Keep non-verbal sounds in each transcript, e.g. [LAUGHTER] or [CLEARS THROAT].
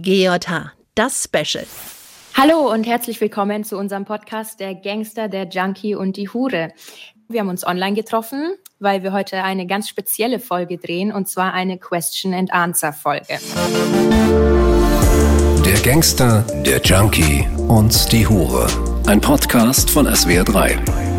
GJH, das Special. Hallo und herzlich willkommen zu unserem Podcast Der Gangster, der Junkie und die Hure. Wir haben uns online getroffen, weil wir heute eine ganz spezielle Folge drehen und zwar eine Question and Answer Folge. Der Gangster, der Junkie und die Hure. Ein Podcast von SWR3.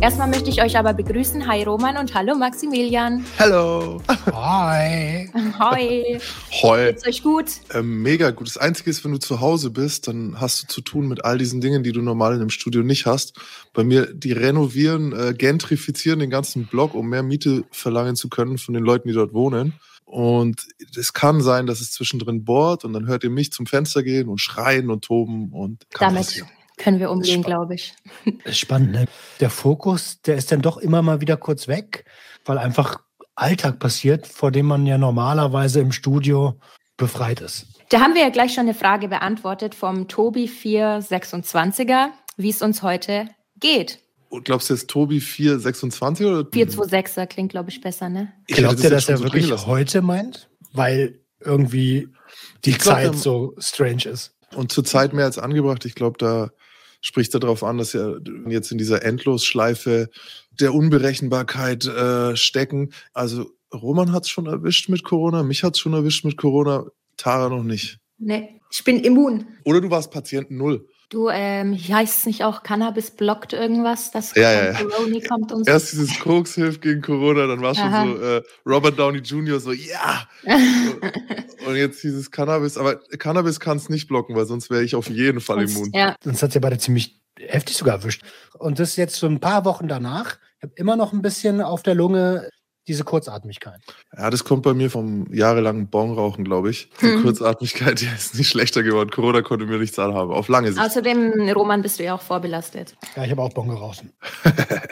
Erstmal möchte ich euch aber begrüßen. Hi Roman und hallo Maximilian. Hallo. Hi. [LAUGHS] Hoi. Hoi. Geht's euch gut? Ähm, mega gut. Das Einzige ist, wenn du zu Hause bist, dann hast du zu tun mit all diesen Dingen, die du normal in einem Studio nicht hast. Bei mir, die renovieren, äh, gentrifizieren den ganzen Block, um mehr Miete verlangen zu können von den Leuten, die dort wohnen. Und es kann sein, dass es zwischendrin bohrt und dann hört ihr mich zum Fenster gehen und schreien und toben und kann Damit passieren. Können wir umgehen, glaube ich. [LAUGHS] Ist spannend, ne? Der Fokus, der ist dann doch immer mal wieder kurz weg, weil einfach Alltag passiert, vor dem man ja normalerweise im Studio befreit ist. Da haben wir ja gleich schon eine Frage beantwortet vom Tobi 426er, wie es uns heute geht. Und glaubst du jetzt Tobi 426 oder? 426er klingt, glaube ich, besser, ne? Ich Glaubt das ihr, dass er so wirklich heute meint? Weil irgendwie die Ich glaub, Zeit er- so strange ist. Und zurzeit mehr als angebracht. Ich glaube, da spricht darauf an, dass wir jetzt in dieser Endlosschleife der Unberechenbarkeit äh, stecken. Also Roman hat es schon erwischt mit Corona, mich hat es schon erwischt mit Corona, Tara noch nicht. Ne, ich bin immun. Oder du warst Patient Null. Du, ähm, heißt es nicht auch, Cannabis blockt irgendwas, das Ja, ja, ja. Corona kommt und so. Erst dieses Koks hilft gegen Corona, dann war schon Aha. so äh, Robert Downey Jr. so, ja! [LAUGHS] Und jetzt dieses Cannabis, aber Cannabis kann es nicht blocken, weil sonst wäre ich auf jeden Fall immun. Ja, Uns hat ja beide ziemlich heftig sogar erwischt. Und das jetzt so ein paar Wochen danach. Ich habe immer noch ein bisschen auf der Lunge diese Kurzatmigkeit. Ja, das kommt bei mir vom jahrelangen Bonrauchen, glaube ich. Die Hm. Kurzatmigkeit, [LAUGHS] die ist nicht schlechter geworden. Corona konnte mir nichts anhaben. Auf lange Sicht. außerdem, Roman, bist du ja auch vorbelastet. Ja, ich habe auch Bon geraucht. [LAUGHS]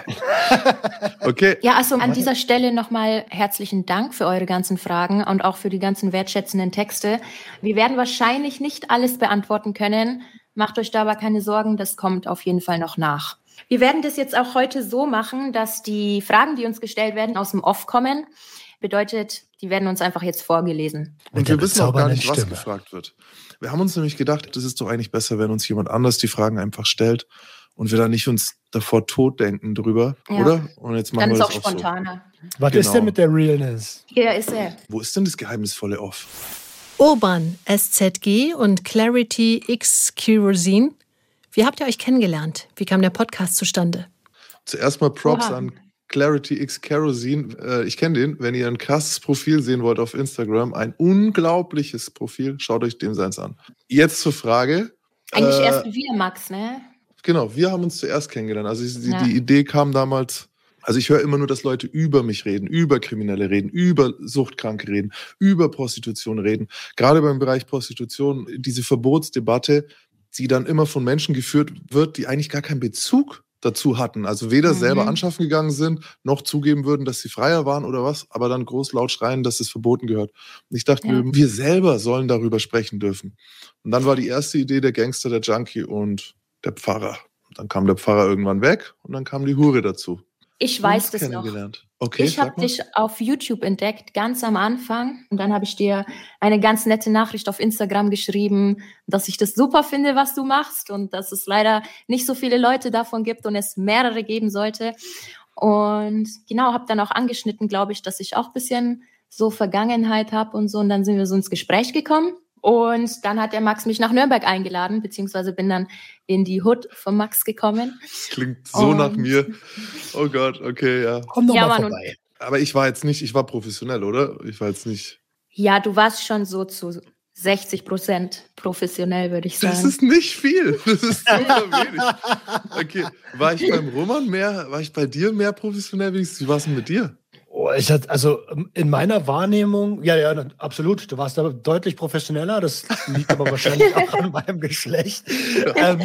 Okay. Ja, also an dieser Stelle nochmal herzlichen Dank für eure ganzen Fragen und auch für die ganzen wertschätzenden Texte. Wir werden wahrscheinlich nicht alles beantworten können. Macht euch da aber keine Sorgen, das kommt auf jeden Fall noch nach. Wir werden das jetzt auch heute so machen, dass die Fragen, die uns gestellt werden, aus dem Off kommen. Bedeutet, die werden uns einfach jetzt vorgelesen. Und wir wissen auch gar nicht, was Stimme. gefragt wird. Wir haben uns nämlich gedacht, das ist doch eigentlich besser, wenn uns jemand anders die Fragen einfach stellt und wir da nicht uns davor tot denken drüber, Ja. oder? Und jetzt machen Dann wir ist das auch auch so. spontaner. Was Genau. ist denn mit der Realness? Hier ist er. Wo ist denn das geheimnisvolle Off? Urban SZG und Clarity X Kerosene. Wie habt ihr euch kennengelernt? Wie kam der Podcast zustande? Zuerst mal Props Oha. an Clarity X Kerosene. Äh, ich kenne den. Wenn ihr ein krasses Profil sehen wollt auf Instagram, ein unglaubliches Profil, schaut euch dem seins an. Jetzt zur Frage. Eigentlich Äh, erst wir, Max, ne? Genau, wir haben uns zuerst kennengelernt. Also die, Ja. die Idee kam damals. Also ich höre immer nur, dass Leute über mich reden, über Kriminelle reden, über Suchtkranke reden, über Prostitution reden. Gerade beim Bereich Prostitution, diese Verbotsdebatte, die dann immer von Menschen geführt wird, die eigentlich gar keinen Bezug dazu hatten. Also weder Mhm. selber anschaffen gegangen sind, noch zugeben würden, dass sie freier waren oder was, aber dann groß laut schreien, dass es verboten gehört. Und ich dachte, Ja. mir, wir selber sollen darüber sprechen dürfen. Und dann war die erste Idee der Gangster, der Junkie und der Pfarrer. Dann kam der Pfarrer irgendwann weg und dann kam die Hure dazu. Ich weiß das noch. Okay, ich habe dich auf YouTube entdeckt, ganz am Anfang. Und dann habe ich dir eine ganz nette Nachricht auf Instagram geschrieben, dass ich das super finde, was du machst und dass es leider nicht so viele Leute davon gibt und es mehrere geben sollte. Und genau, habe dann auch angeschnitten, glaube ich, dass ich auch ein bisschen so Vergangenheit habe und so. Und dann sind wir so ins Gespräch gekommen. Und dann hat der Max mich nach Nürnberg eingeladen, beziehungsweise bin dann in die Hood von Max gekommen. Das klingt so Und- nach mir. Oh Gott, okay, ja. Komm doch Ja, mal Mann, vorbei. Aber ich war jetzt nicht, ich war professionell, oder? Ich war jetzt nicht. Ja, du warst schon so zu 60 Prozent professionell, würde ich sagen. Das ist nicht viel. Das ist super [LAUGHS] wenig. Okay. War ich beim Roman mehr, war ich bei dir mehr professionell? Wie wie war es denn mit dir? Oh, ich hatte, also ähm, in meiner Wahrnehmung, ja, ja, absolut. Du warst da deutlich professioneller. Das liegt aber wahrscheinlich [LAUGHS] auch an meinem Geschlecht. ähm,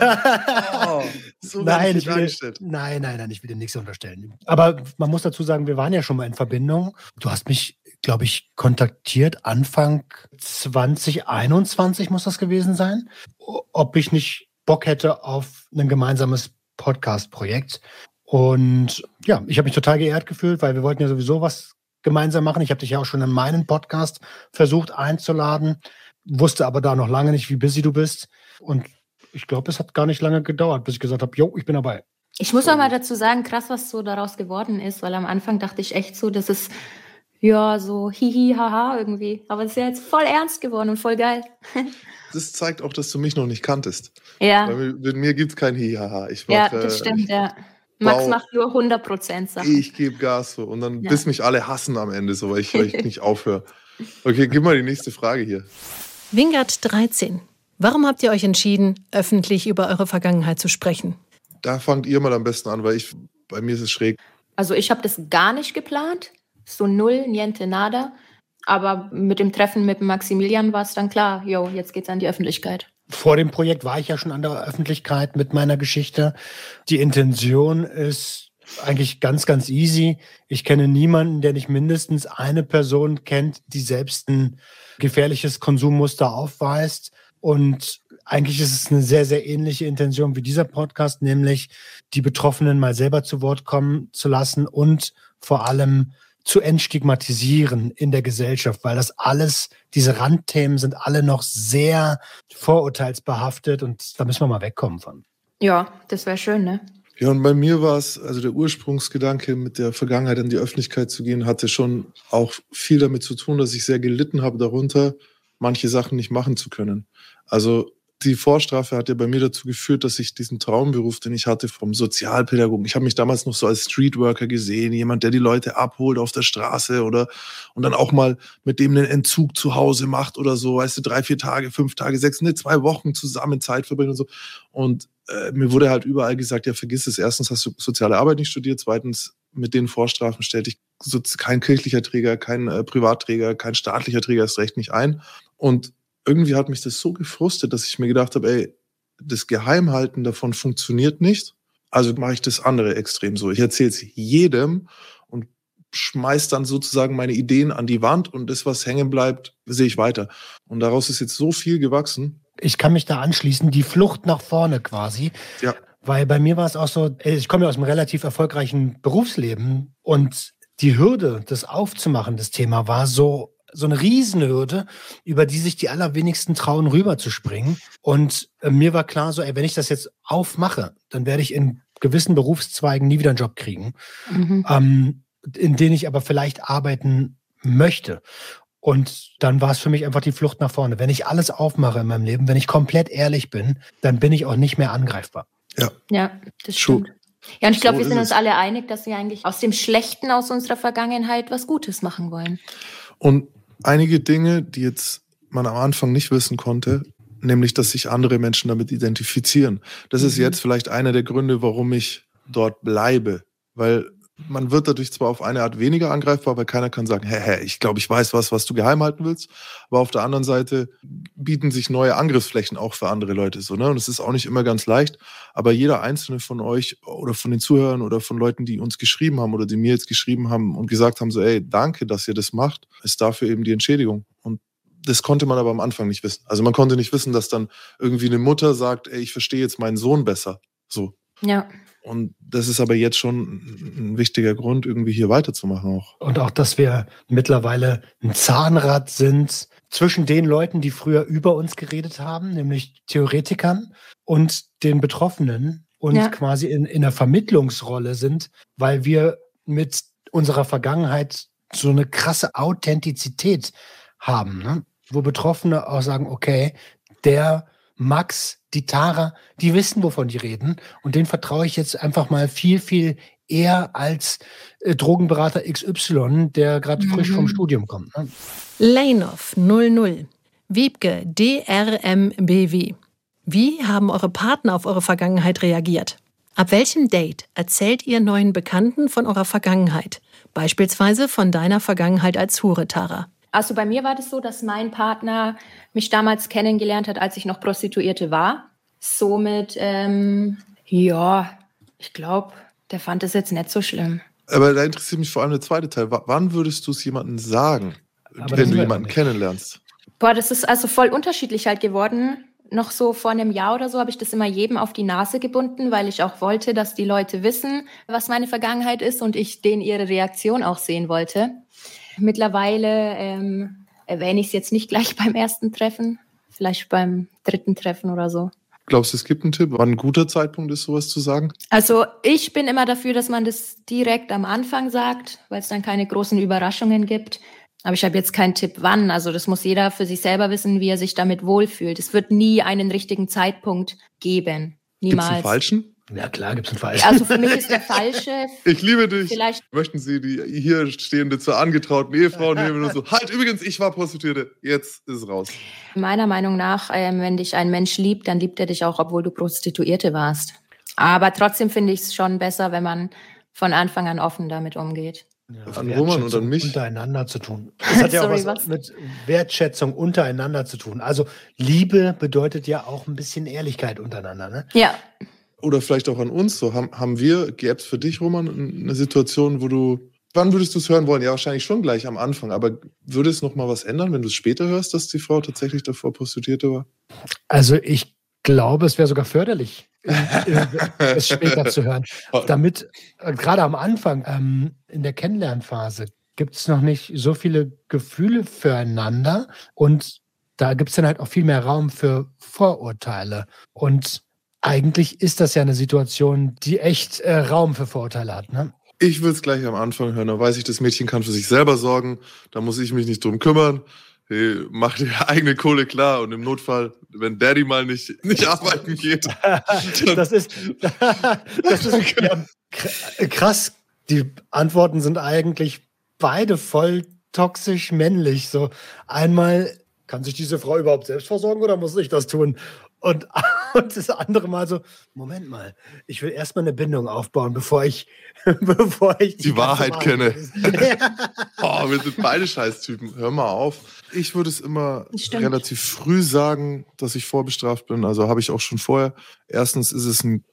[LAUGHS] So nein, ich will, nein, nein, nein, ich will dir nichts unterstellen. Aber man muss dazu sagen, wir waren ja schon mal in Verbindung. Du hast mich, glaube ich, kontaktiert Anfang 2021 muss das gewesen sein, ob ich nicht Bock hätte auf ein gemeinsames Podcast-Projekt. Und ja, ich habe mich total geehrt gefühlt, weil wir wollten ja sowieso was gemeinsam machen. Ich habe dich ja auch schon in meinen Podcast versucht einzuladen, wusste aber da noch lange nicht, wie busy du bist. Und ich glaube, es hat gar nicht lange gedauert, bis ich gesagt habe, jo, ich bin dabei. Ich muss auch mal dazu sagen, krass, was so daraus geworden ist, weil am Anfang dachte ich echt so, das ist ja so hihi, haha irgendwie. Aber es ist ja jetzt voll ernst geworden und voll geil. [LAUGHS] Das zeigt auch, dass du mich noch nicht kanntest. Ja. Weil mit, mir gibt es kein Hihaha. Ich mach, Ja, das äh, stimmt, ich, ja. Max macht nur 100% Sachen. Ich gebe Gas so. Und dann Ja. bis mich alle hassen am Ende, so weil ich, weil ich [LAUGHS] nicht aufhöre. Okay, gib mal die nächste Frage hier. Wingard 13. Warum habt ihr euch entschieden, öffentlich über eure Vergangenheit zu sprechen? Da fangt ihr mal am besten an, weil ich bei mir ist es schräg. Also ich habe das gar nicht geplant. So null, niente, nada. Aber mit dem Treffen mit Maximilian war es dann klar, jo, jetzt geht's an die Öffentlichkeit. Vor dem Projekt war ich ja schon an der Öffentlichkeit mit meiner Geschichte. Die Intention ist eigentlich ganz, ganz easy. Ich kenne niemanden, der nicht mindestens eine Person kennt, die selbst ein gefährliches Konsummuster aufweist. Und eigentlich ist es eine sehr, sehr ähnliche Intention wie dieser Podcast, nämlich die Betroffenen mal selber zu Wort kommen zu lassen und vor allem zu entstigmatisieren in der Gesellschaft, weil das alles, diese Randthemen sind alle noch sehr vorurteilsbehaftet und da müssen wir mal wegkommen von. Ja, das wäre schön, ne? Ja, und bei mir war es, also der Ursprungsgedanke, mit der Vergangenheit an die Öffentlichkeit zu gehen, hatte schon auch viel damit zu tun, dass ich sehr gelitten habe darunter, manche Sachen nicht machen zu können. Also die Vorstrafe hat ja bei mir dazu geführt, dass ich diesen Traumberuf, den ich hatte vom Sozialpädagogen, ich habe mich damals noch so als Streetworker gesehen, jemand, der die Leute abholt auf der Straße oder und dann auch mal mit dem einen Entzug zu Hause macht oder so, weißt du, drei, vier Tage, fünf Tage, sechs, ne, zwei Wochen zusammen Zeit verbringen und so. Und äh, mir wurde halt überall gesagt, ja, vergiss es. Erstens hast du soziale Arbeit nicht studiert, zweitens mit den Vorstrafen stellt dich kein kirchlicher Träger, kein äh, Privatträger, kein staatlicher Träger erst recht nicht ein. Und irgendwie hat mich das so gefrustet, dass ich mir gedacht habe, ey, das Geheimhalten davon funktioniert nicht. Also mache ich das andere extrem so. Ich erzähle es jedem und schmeiß dann sozusagen meine Ideen an die Wand und das, was hängen bleibt, sehe ich weiter. Und daraus ist jetzt so viel gewachsen. Ich kann mich da anschließen, die Flucht nach vorne quasi. Ja. Weil bei mir war es auch so, ich komme ja aus einem relativ erfolgreichen Berufsleben und die Hürde, das aufzumachen, das Thema war so so eine Riesenhürde, über die sich die allerwenigsten trauen, rüberzuspringen. Und äh, mir war klar, so, ey, wenn ich das jetzt aufmache, dann werde ich in gewissen Berufszweigen nie wieder einen Job kriegen, Mhm. ähm, in denen ich aber vielleicht arbeiten möchte. Und dann war es für mich einfach die Flucht nach vorne. Wenn ich alles aufmache in meinem Leben, wenn ich komplett ehrlich bin, dann bin ich auch nicht mehr angreifbar. Ja, das True. stimmt. Ja, und ich glaube, So wir sind uns alle einig, dass wir eigentlich aus dem Schlechten aus unserer Vergangenheit was Gutes machen wollen. Und einige Dinge, die jetzt man am Anfang nicht wissen konnte, nämlich, dass sich andere Menschen damit identifizieren. Das ist Mhm. jetzt vielleicht einer der Gründe, warum ich dort bleibe. Weil man wird dadurch zwar auf eine Art weniger angreifbar, weil keiner kann sagen, hä, hä, ich glaube, ich weiß was, was du geheim halten willst. Aber auf der anderen Seite bieten sich neue Angriffsflächen auch für andere Leute so. Ne? Und es ist auch nicht immer ganz leicht. Aber jeder einzelne von euch oder von den Zuhörern oder von Leuten, die uns geschrieben haben oder die mir jetzt geschrieben haben und gesagt haben, so, ey, danke, dass ihr das macht, ist dafür eben die Entschädigung. Und das konnte man aber am Anfang nicht wissen. Also man konnte nicht wissen, dass dann irgendwie eine Mutter sagt, ey, ich verstehe jetzt meinen Sohn besser. So. Ja. Und das ist aber jetzt schon ein wichtiger Grund, irgendwie hier weiterzumachen auch. Und auch, dass wir mittlerweile ein Zahnrad sind zwischen den Leuten, die früher über uns geredet haben, nämlich Theoretikern, und den Betroffenen und Ja. quasi in, in der Vermittlungsrolle sind, weil wir mit unserer Vergangenheit so eine krasse Authentizität haben, ne? wo Betroffene auch sagen, okay, der Max, die Tara, die wissen, wovon die reden. Und denen vertraue ich jetzt einfach mal viel, viel eher als äh, Drogenberater XY, der gerade frisch Mhm. vom Studium kommt. Ne? Leinhoff 00. Wiebke DRMBW. Wie haben eure Partner auf eure Vergangenheit reagiert? Ab welchem Date erzählt ihr neuen Bekannten von eurer Vergangenheit? Beispielsweise von deiner Vergangenheit als Hure, Tara. Also bei mir war das so, dass mein Partner mich damals kennengelernt hat, als ich noch Prostituierte war. Somit, ähm, ja, ich glaube, der fand es jetzt nicht so schlimm. Aber da interessiert mich vor allem der zweite Teil. W wann würdest du es jemandem sagen, Aber wenn du jemanden nicht. kennenlernst? Boah, das ist also voll unterschiedlich halt geworden. Noch so vor einem Jahr oder so habe ich das immer jedem auf die Nase gebunden, weil ich auch wollte, dass die Leute wissen, was meine Vergangenheit ist und ich denen ihre Reaktion auch sehen wollte. Mittlerweile ähm, erwähne ich es jetzt nicht gleich [LAUGHS] beim ersten Treffen, vielleicht beim dritten Treffen oder so. Glaubst du, es gibt einen Tipp, wann ein guter Zeitpunkt ist, sowas zu sagen? Also ich bin immer dafür, dass man das direkt am Anfang sagt, weil es dann keine großen Überraschungen gibt. Aber ich habe jetzt keinen Tipp, wann. Also das muss jeder für sich selber wissen, wie er sich damit wohlfühlt. Es wird nie einen richtigen Zeitpunkt geben. Niemals. Gibt's einen falschen? Ja, klar, gibt es einen Fall. Also für mich ist der [LAUGHS] falsche. Ich liebe dich. Vielleicht. Möchten Sie die hier stehende zur angetrauten Ehefrau nehmen und so, [LAUGHS] halt, übrigens, ich war Prostituierte, jetzt ist es raus. Meiner Meinung nach, ähm, wenn dich ein Mensch liebt, dann liebt er dich auch, obwohl du Prostituierte warst. Aber trotzdem finde ich es schon besser, wenn man von Anfang an offen damit umgeht. Ja, An Roman und an mich. Untereinander zu tun. Das hat [LAUGHS] ja auch Sorry, was, was? mit Wertschätzung untereinander zu tun. Also Liebe bedeutet ja auch ein bisschen Ehrlichkeit untereinander. Ne? Ja, Oder vielleicht auch an uns. So haben, haben wir, gäbe es für dich, Roman, eine Situation, wo du. Wann würdest du es hören wollen? Ja, wahrscheinlich schon gleich am Anfang. Aber würde es noch mal was ändern, wenn du es später hörst, dass die Frau tatsächlich davor Prostituierte war? Also ich glaube, es wäre sogar förderlich, [LAUGHS] es später zu hören. Damit, äh, gerade am Anfang, ähm, in der Kennenlernphase, gibt es noch nicht so viele Gefühle füreinander und da gibt es dann halt auch viel mehr Raum für Vorurteile. Und eigentlich ist das ja eine Situation, die echt äh, Raum für Vorurteile hat. Ne? Ich will es gleich am Anfang hören. Da weiß ich, das Mädchen kann für sich selber sorgen. Da muss ich mich nicht drum kümmern. Hey, mach dir [LAUGHS] eigene Kohle klar und im Notfall, wenn Daddy mal nicht, nicht arbeiten geht, [LAUGHS] Das ist, [LAUGHS] das ist ja, kr- krass. Die Antworten sind eigentlich beide voll toxisch männlich. So einmal kann sich diese Frau überhaupt selbst versorgen oder muss ich das tun? Und, [LAUGHS] und das andere Mal so, Moment mal, ich will erstmal eine Bindung aufbauen, bevor ich, [LAUGHS] bevor ich Die ganze Wahrheit kenne. [LAUGHS] Oh, wir sind beide Scheißtypen. Hör mal auf. Ich würde es immer Stimmt. relativ früh sagen, dass ich vorbestraft bin. Also habe ich auch schon vorher. Erstens ist es ein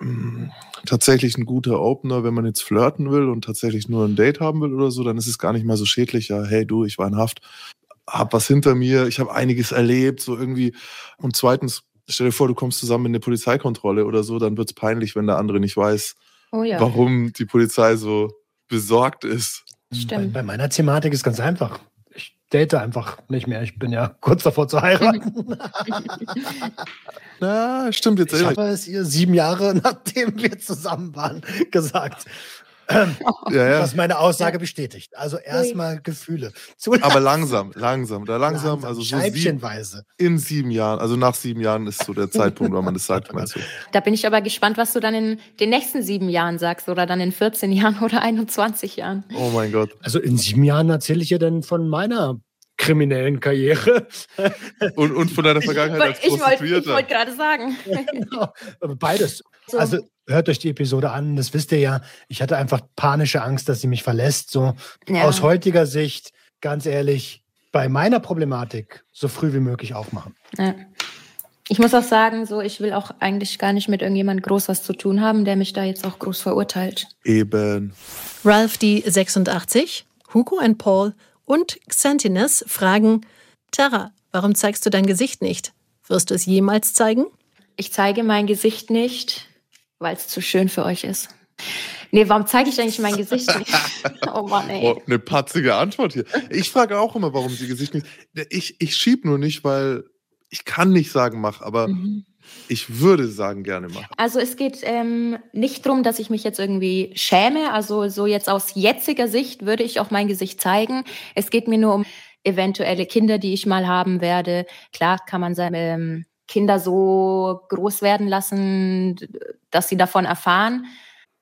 mh, tatsächlich ein guter Opener, wenn man jetzt flirten will und tatsächlich nur ein Date haben will oder so, dann ist es gar nicht mal so schädlich. Ja, hey du, ich war in Haft, hab was hinter mir, ich habe einiges erlebt, so irgendwie. Und zweitens, stell dir vor, du kommst zusammen in eine Polizeikontrolle oder so, dann wird's peinlich, wenn der andere nicht weiß, oh ja, warum die Polizei so besorgt ist. Bei, stimmt. bei meiner Thematik ist ganz einfach. Ich date einfach nicht mehr. Ich bin ja kurz davor zu heiraten. [LAUGHS] Na, stimmt jetzt Ich habe es ihr sieben Jahre, [LAUGHS] nachdem wir zusammen waren, gesagt. [CLEARS THROAT] Ja, ja. Was meine Aussage bestätigt. Also erstmal Gefühle. Zulassen. Aber langsam, langsam, da langsam, also so sieben, scheibchenweise. in sieben Jahren, also nach sieben Jahren ist so der Zeitpunkt, wann man das sagt, meinst du? [LAUGHS] Da bin ich aber gespannt, was du dann in den nächsten sieben Jahren sagst oder dann in 14 Jahren [LAUGHS] oder 21 Jahren. Oh mein Gott. Also in sieben Jahren erzähle ich ihr dann von meiner kriminellen Karriere. [LAUGHS] Und, und von deiner Vergangenheit als Ich wollte ich Prostituierter. wollt gerade sagen. Genau. Beides. So. Also hört euch die Episode an, das wisst ihr ja. Ich hatte einfach panische Angst, dass sie mich verlässt. So Ja. aus heutiger Sicht, ganz ehrlich, bei meiner Problematik so früh wie möglich aufmachen. Ja. Ich muss auch sagen, so ich will auch eigentlich gar nicht mit irgendjemand groß was zu tun haben, der mich da jetzt auch groß verurteilt. Eben. Ralph die 86, Hugo and Paul und Xantines fragen: Tara, warum zeigst du dein Gesicht nicht? Wirst du es jemals zeigen? Ich zeige mein Gesicht nicht, weil es zu schön für euch ist. Nee, warum zeige ich eigentlich mein Gesicht nicht? [LAUGHS] Oh Mann, ey. Oh, eine patzige Antwort hier. Ich frage auch immer, warum sie Gesicht nicht. Ich, ich schieb nur nicht, weil ich kann nicht sagen, mach, aber Mhm. ich würde sagen, gerne mach. Also es geht ähm, nicht darum, dass ich mich jetzt irgendwie schäme. Also so jetzt aus jetziger Sicht würde ich auch mein Gesicht zeigen. Es geht mir nur um eventuelle Kinder, die ich mal haben werde. Klar kann man seine ähm, Kinder so groß werden lassen, dass sie davon erfahren.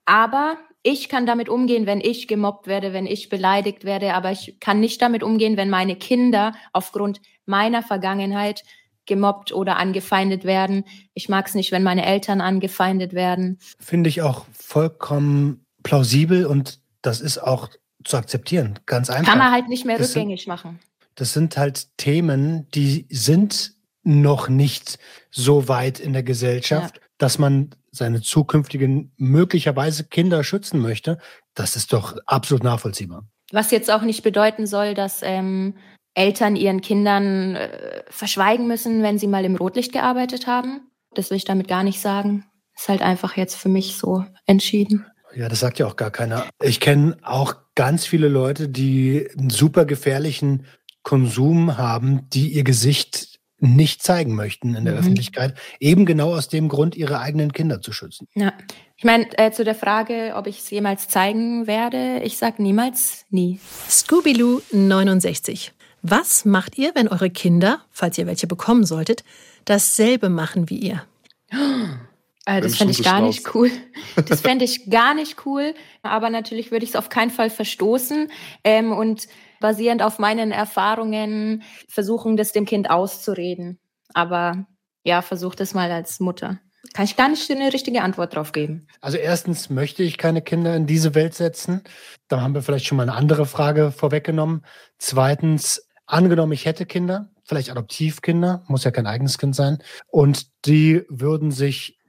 Aber ich kann damit umgehen, wenn ich gemobbt werde, wenn ich beleidigt werde. Aber ich kann nicht damit umgehen, wenn meine Kinder aufgrund meiner Vergangenheit gemobbt oder angefeindet werden. Ich mag es nicht, wenn meine Eltern angefeindet werden. Finde ich auch vollkommen plausibel und das ist auch zu akzeptieren. Ganz einfach. Kann man halt nicht mehr Das sind- rückgängig machen. Das sind halt Themen, die sind noch nicht so weit in der Gesellschaft, dass man seine zukünftigen möglicherweise Kinder schützen möchte. Das ist doch absolut nachvollziehbar. Was jetzt auch nicht bedeuten soll, dass ähm, Eltern ihren Kindern äh, verschweigen müssen, wenn sie mal im Rotlicht gearbeitet haben. Das will ich damit gar nicht sagen. Ist halt einfach jetzt für mich so entschieden. Ja, das sagt ja auch gar keiner. Ich kenne auch ganz viele Leute, die einen super gefährlichen Konsum haben, die ihr Gesicht nicht zeigen möchten in der mhm. Öffentlichkeit, eben genau aus dem Grund, ihre eigenen Kinder zu schützen. Ja, ich meine, äh, zu der Frage, ob ich es jemals zeigen werde, ich sage niemals nie. Scooby-Loo 69. Was macht ihr, wenn eure Kinder, falls ihr welche bekommen solltet, dasselbe machen wie ihr? Äh, das fände ich gar nicht cool. [LAUGHS] Das fände ich gar nicht cool. Aber natürlich würde ich es auf keinen Fall verstoßen. Ähm, und basierend auf meinen Erfahrungen versuchen, das dem Kind auszureden. Aber ja, versuch das mal als Mutter. Kann ich gar nicht eine richtige Antwort drauf geben. Also erstens möchte ich keine Kinder in diese Welt setzen. Da haben wir vielleicht schon mal eine andere Frage vorweggenommen. Zweitens, angenommen, ich hätte Kinder, vielleicht Adoptivkinder, muss ja kein eigenes Kind sein, und die würden sich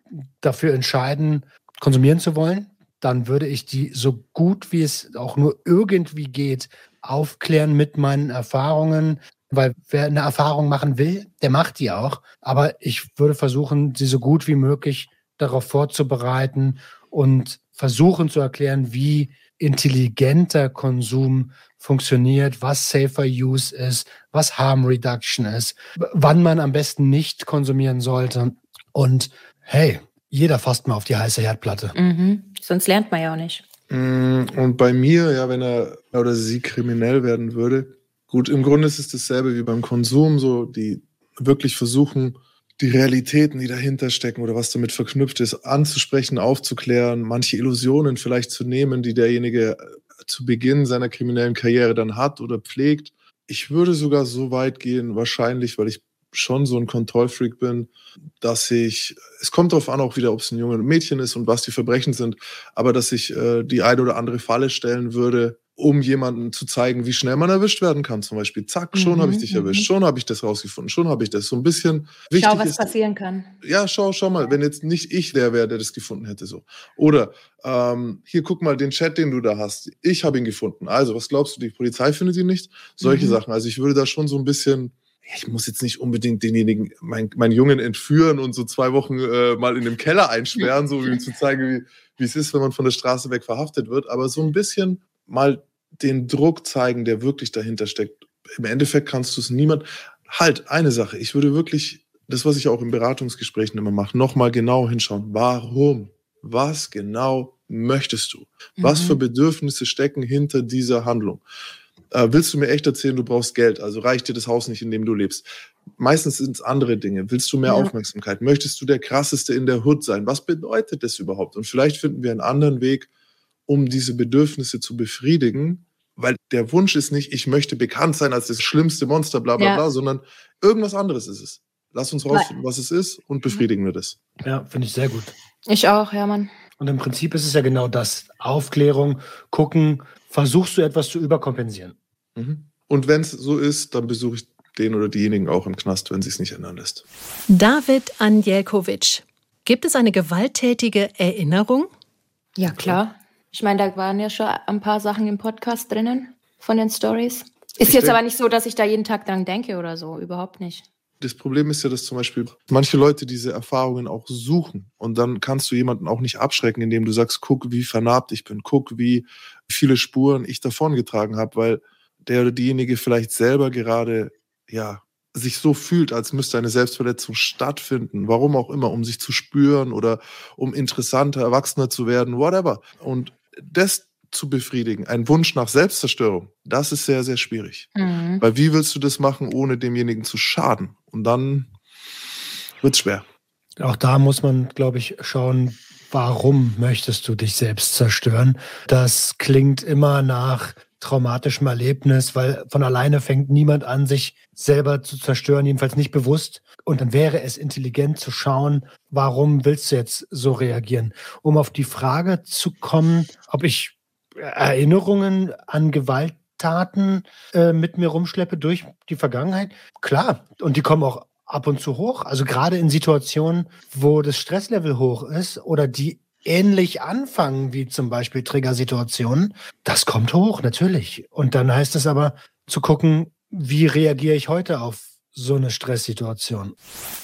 dafür entscheiden, konsumieren zu wollen, dann würde ich die so gut wie es auch nur irgendwie geht aufklären mit meinen Erfahrungen, weil wer eine Erfahrung machen will, der macht die auch. Aber ich würde versuchen, sie so gut wie möglich darauf vorzubereiten und versuchen zu erklären, wie intelligenter Konsum funktioniert, was Safer Use ist, was Harm Reduction ist, wann man am besten nicht konsumieren sollte. Und hey, jeder fasst mal auf die heiße Herdplatte. Mhm. Sonst lernt man ja auch nicht. Mm, und bei mir, ja, wenn er oder sie kriminell werden würde, gut, im Grunde ist es dasselbe wie beim Konsum, so die wirklich versuchen, die Realitäten, die dahinter stecken oder was damit verknüpft ist, anzusprechen, aufzuklären, manche Illusionen vielleicht zu nehmen, die derjenige äh, zu Beginn seiner kriminellen Karriere dann hat oder pflegt. Ich würde sogar so weit gehen, wahrscheinlich, weil ich schon so ein Kontrollfreak bin, dass ich, es kommt darauf an, auch wieder, ob es ein Junge oder ein Mädchen ist und was die Verbrechen sind, aber dass ich äh, die eine oder andere Falle stellen würde, um jemanden zu zeigen, wie schnell man erwischt werden kann. Zum Beispiel, zack, schon mhm, habe ich dich erwischt, mhm. schon habe ich das rausgefunden, schon habe ich das. So ein bisschen wichtig. Schau, was ist, passieren kann. Ja, schau, schau mal, wenn jetzt nicht ich der wäre, der das gefunden hätte, so. Oder ähm, hier guck mal den Chat, den du da hast. Ich habe ihn gefunden. Also, was glaubst du, die Polizei findet ihn nicht? Solche mhm. Sachen. Also ich würde da schon so ein bisschen ich muss jetzt nicht unbedingt denjenigen, mein, meinen Jungen entführen und so zwei Wochen äh, mal in dem Keller einsperren, so um zu zeigen, wie, wie es ist, wenn man von der Straße weg verhaftet wird, aber so ein bisschen mal den Druck zeigen, der wirklich dahinter steckt. Im Endeffekt kannst du es niemand. Halt, eine Sache, ich würde wirklich, das, was ich auch in Beratungsgesprächen immer mache, nochmal genau hinschauen. Warum? Was genau möchtest du? Was für mhm. Bedürfnisse stecken hinter dieser Handlung? Äh, willst du mir echt erzählen, du brauchst Geld, also reicht dir das Haus nicht, in dem du lebst. Meistens sind es andere Dinge. Willst du mehr ja. Aufmerksamkeit? Möchtest du der krasseste in der Hood sein? Was bedeutet das überhaupt? Und vielleicht finden wir einen anderen Weg, um diese Bedürfnisse zu befriedigen, weil der Wunsch ist nicht, ich möchte bekannt sein als das schlimmste Monster, bla bla ja. bla, sondern irgendwas anderes ist es. Lass uns rausfinden, was es ist und befriedigen wir das. Ja, finde ich sehr gut. Ich auch, Hermann. Und im Prinzip ist es ja genau das. Aufklärung, gucken, versuchst du etwas zu überkompensieren. Mhm. Und wenn es so ist, dann besuche ich den oder diejenigen auch im Knast, wenn sich nicht ändern lässt. David Anjelkovic. Gibt es eine gewalttätige Erinnerung? Ja, klar. Ich meine, da waren ja schon ein paar Sachen im Podcast drinnen von den Stories. Ist ich jetzt aber nicht so, dass ich da jeden Tag dran denke oder so, überhaupt nicht. Das Problem ist ja, dass zum Beispiel manche Leute diese Erfahrungen auch suchen. Und dann kannst du jemanden auch nicht abschrecken, indem du sagst, guck, wie vernarbt ich bin, guck, wie viele Spuren ich davongetragen habe, weil der oder diejenige vielleicht selber gerade, ja, sich so fühlt, als müsste eine Selbstverletzung stattfinden, warum auch immer, um sich zu spüren oder um interessanter, erwachsener zu werden, whatever. Und das zu befriedigen, ein Wunsch nach Selbstzerstörung, das ist sehr, sehr schwierig. Mhm. Weil wie willst du das machen, ohne demjenigen zu schaden? Und dann wird es schwer. Auch da muss man, glaube ich, schauen, warum möchtest du dich selbst zerstören? Das klingt immer nach traumatischem Erlebnis, weil von alleine fängt niemand an, sich selber zu zerstören, jedenfalls nicht bewusst. Und dann wäre es intelligent zu schauen, warum willst du jetzt so reagieren? Um auf die Frage zu kommen, ob ich Erinnerungen an Gewalttaten äh, mit mir rumschleppe durch die Vergangenheit, klar. Und die kommen auch ab und zu hoch. Also gerade in Situationen, wo das Stresslevel hoch ist oder die ähnlich anfangen wie zum Beispiel Triggersituationen, das kommt hoch, natürlich. Und dann heißt es aber zu gucken, wie reagiere ich heute auf so eine Stresssituation.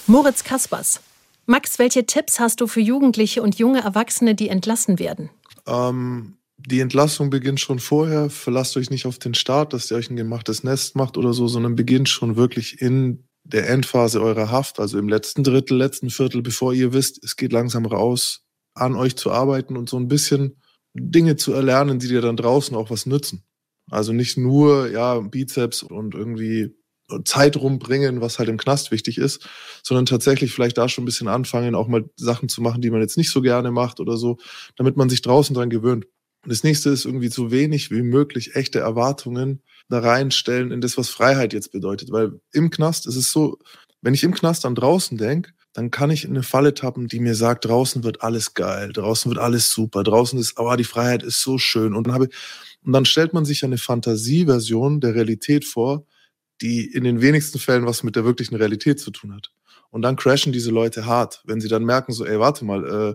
Moritz Kaspers. Max, welche Tipps hast du für Jugendliche und junge Erwachsene, die entlassen werden? Ähm, die Entlassung beginnt schon vorher. Verlasst euch nicht auf den Start, dass ihr euch ein gemachtes Nest macht oder so, sondern beginnt schon wirklich in der Endphase eurer Haft, also im letzten Drittel, letzten Viertel, bevor ihr wisst, es geht langsam raus, an euch zu arbeiten und so ein bisschen Dinge zu erlernen, die dir dann draußen auch was nützen. Also nicht nur, ja, Bizeps und irgendwie Zeit rumbringen, was halt im Knast wichtig ist, sondern tatsächlich vielleicht da schon ein bisschen anfangen, auch mal Sachen zu machen, die man jetzt nicht so gerne macht oder so, damit man sich draußen dran gewöhnt. Und das nächste ist irgendwie so wenig wie möglich echte Erwartungen da reinstellen in das, was Freiheit jetzt bedeutet. Weil im Knast ist es so, wenn ich im Knast an draußen denke, dann kann ich in eine Falle tappen, die mir sagt, draußen wird alles geil, draußen wird alles super, draußen ist, aber oh, die Freiheit ist so schön. Und dann, habe, und dann stellt man sich eine Fantasieversion der Realität vor, die in den wenigsten Fällen was mit der wirklichen Realität zu tun hat. Und dann crashen diese Leute hart, wenn sie dann merken, so, ey, warte mal, äh,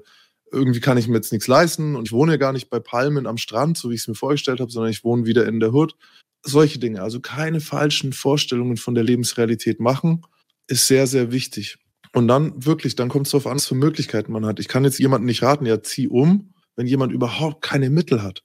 irgendwie kann ich mir jetzt nichts leisten und ich wohne ja gar nicht bei Palmen am Strand, so wie ich es mir vorgestellt habe, sondern ich wohne wieder in der Hood. Solche Dinge, also keine falschen Vorstellungen von der Lebensrealität machen, ist sehr, sehr wichtig. Und dann wirklich, dann kommt es darauf an, was für Möglichkeiten man hat. Ich kann jetzt jemanden nicht raten, ja, zieh um, wenn jemand überhaupt keine Mittel hat.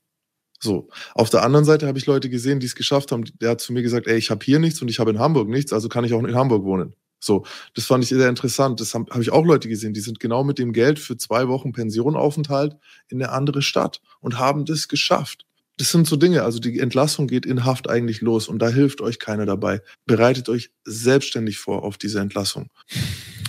So. Auf der anderen Seite habe ich Leute gesehen, die es geschafft haben. Der hat zu mir gesagt, ey, ich habe hier nichts und ich habe in Hamburg nichts, also kann ich auch in Hamburg wohnen. So, das fand ich sehr interessant. Das habe hab ich auch Leute gesehen, die sind genau mit dem Geld für zwei Wochen Pensionaufenthalt in eine andere Stadt und haben das geschafft. Das sind so Dinge, also die Entlassung geht in Haft eigentlich los und da hilft euch keiner dabei. Bereitet euch selbstständig vor auf diese Entlassung.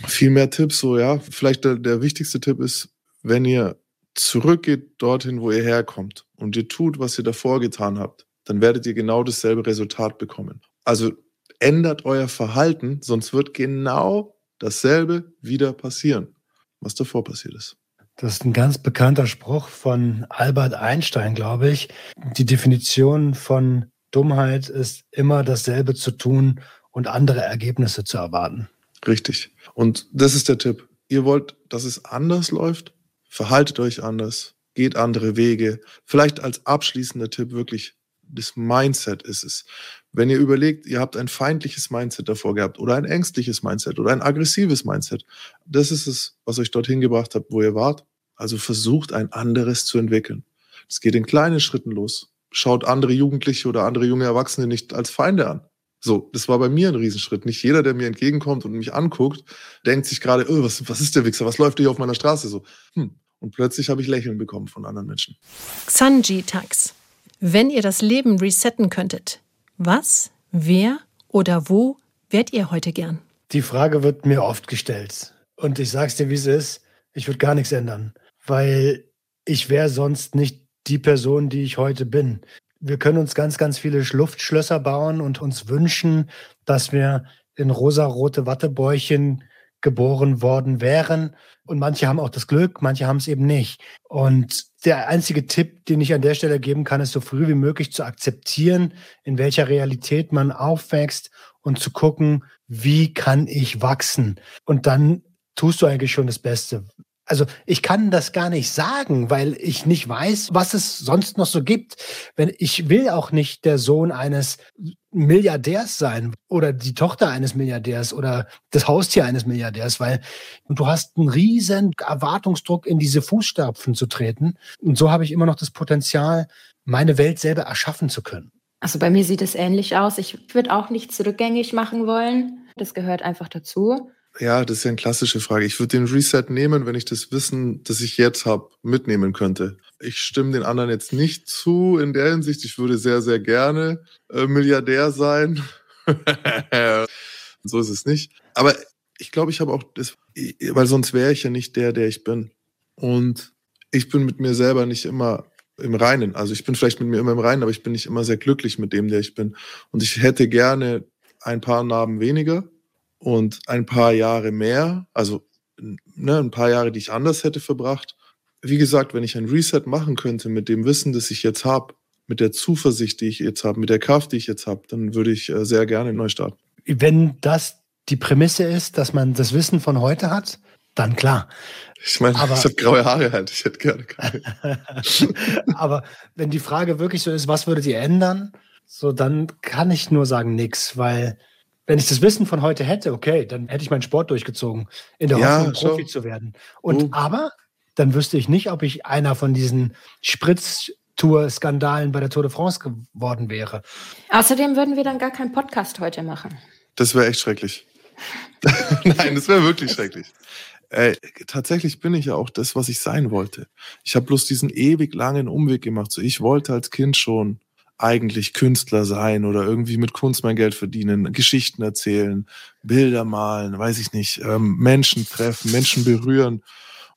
Viel mehr Tipps, so ja, vielleicht der, der wichtigste Tipp ist, wenn ihr zurückgeht dorthin, wo ihr herkommt und ihr tut, was ihr davor getan habt, dann werdet ihr genau dasselbe Resultat bekommen. Also ändert euer Verhalten, sonst wird genau dasselbe wieder passieren, was davor passiert ist. Das ist ein ganz bekannter Spruch von Albert Einstein, glaube ich. Die Definition von Dummheit ist immer dasselbe zu tun und andere Ergebnisse zu erwarten. Richtig. Und das ist der Tipp. Ihr wollt, dass es anders läuft, verhaltet euch anders, geht andere Wege. Vielleicht als abschließender Tipp wirklich das Mindset ist es. Wenn ihr überlegt, ihr habt ein feindliches Mindset davor gehabt oder ein ängstliches Mindset oder ein aggressives Mindset, das ist es, was euch dorthin gebracht hat, wo ihr wart. Also versucht ein anderes zu entwickeln. Es geht in kleinen Schritten los. Schaut andere Jugendliche oder andere junge Erwachsene nicht als Feinde an. So, das war bei mir ein Riesenschritt. Nicht jeder, der mir entgegenkommt und mich anguckt, denkt sich gerade, oh, was, was ist der Wichser? Was läuft hier auf meiner Straße so? Hm. Und plötzlich habe ich Lächeln bekommen von anderen Menschen. Xanji Tax. Wenn ihr das Leben resetten könntet, was, wer oder wo wärt ihr heute gern? Die Frage wird mir oft gestellt. Und ich sag's dir, wie es ist. Ich würde gar nichts ändern, weil ich wäre sonst nicht die Person, die ich heute bin. Wir können uns ganz, ganz viele Luftschlösser bauen und uns wünschen, dass wir in rosarote Wattebäuchen geboren worden wären. Und manche haben auch das Glück, manche haben es eben nicht. Und der einzige Tipp, den ich an der Stelle geben kann, ist so früh wie möglich zu akzeptieren, in welcher Realität man aufwächst und zu gucken, wie kann ich wachsen? Und dann tust du eigentlich schon das Beste. Also ich kann das gar nicht sagen, weil ich nicht weiß, was es sonst noch so gibt. Wenn ich will auch nicht der Sohn eines Milliardärs sein oder die Tochter eines Milliardärs oder das Haustier eines Milliardärs, weil du hast einen riesen Erwartungsdruck in diese Fußstapfen zu treten. Und so habe ich immer noch das Potenzial, meine Welt selber erschaffen zu können. Also bei mir sieht es ähnlich aus. Ich würde auch nicht zurückgängig machen wollen. Das gehört einfach dazu. Ja, das ist ja eine klassische Frage. Ich würde den Reset nehmen, wenn ich das Wissen, das ich jetzt habe, mitnehmen könnte. Ich stimme den anderen jetzt nicht zu in der Hinsicht. Ich würde sehr, sehr gerne äh, Milliardär sein. [LAUGHS] so ist es nicht. Aber ich glaube, ich habe auch das, weil sonst wäre ich ja nicht der, der ich bin. Und ich bin mit mir selber nicht immer im Reinen. Also ich bin vielleicht mit mir immer im Reinen, aber ich bin nicht immer sehr glücklich mit dem, der ich bin. Und ich hätte gerne ein paar Narben weniger und ein paar Jahre mehr, also ne, ein paar Jahre, die ich anders hätte verbracht. Wie gesagt, wenn ich ein Reset machen könnte mit dem Wissen, das ich jetzt habe, mit der Zuversicht, die ich jetzt habe, mit der Kraft, die ich jetzt habe, dann würde ich äh, sehr gerne neu starten. Wenn das die Prämisse ist, dass man das Wissen von heute hat, dann klar. Ich meine, ich habe graue Haare halt, ich hätte gerne keine. [LAUGHS] Aber wenn die Frage wirklich so ist, was würdet ihr ändern, so dann kann ich nur sagen, nix, weil wenn ich das Wissen von heute hätte, okay, dann hätte ich meinen Sport durchgezogen, in der ja, Hoffnung, Profi zu werden. Und uh. aber dann wüsste ich nicht, ob ich einer von diesen Spritz Tour-Skandalen bei der Tour de France geworden wäre. Außerdem würden wir dann gar keinen Podcast heute machen. Das wäre echt schrecklich. [LAUGHS] Nein, das wäre wirklich schrecklich. Äh, tatsächlich bin ich ja auch das, was ich sein wollte. Ich habe bloß diesen ewig langen Umweg gemacht. So, ich wollte als Kind schon eigentlich Künstler sein oder irgendwie mit Kunst mein Geld verdienen, Geschichten erzählen, Bilder malen, weiß ich nicht, ähm, Menschen treffen, Menschen berühren.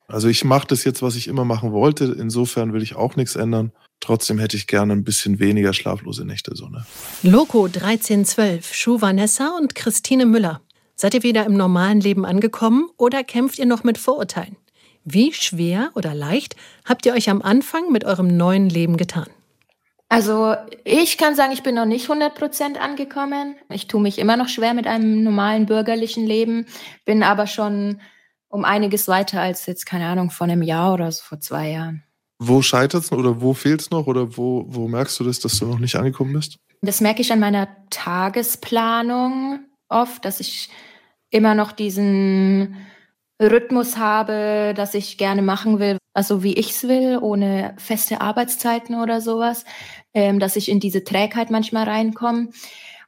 Also ich mache das jetzt, was ich immer machen wollte. Insofern will ich auch nichts ändern. Trotzdem hätte ich gerne ein bisschen weniger schlaflose Nächte. So, ne? Loco 1312, Schuh Vanessa und Christine Müller. Seid ihr wieder im normalen Leben angekommen oder kämpft ihr noch mit Vorurteilen? Wie schwer oder leicht habt ihr euch am Anfang mit eurem neuen Leben getan? Also ich kann sagen, ich bin noch nicht 100% angekommen. Ich tue mich immer noch schwer mit einem normalen bürgerlichen Leben, bin aber schon um einiges weiter als jetzt, keine Ahnung, vor einem Jahr oder so vor zwei Jahren. Wo scheitert es oder wo fehlt es noch oder wo, wo merkst du das, dass du noch nicht angekommen bist? Das merke ich an meiner Tagesplanung oft, dass ich immer noch diesen Rhythmus habe, dass ich gerne machen will, also wie ich es will, ohne feste Arbeitszeiten oder sowas, ähm, dass ich in diese Trägheit manchmal reinkomme.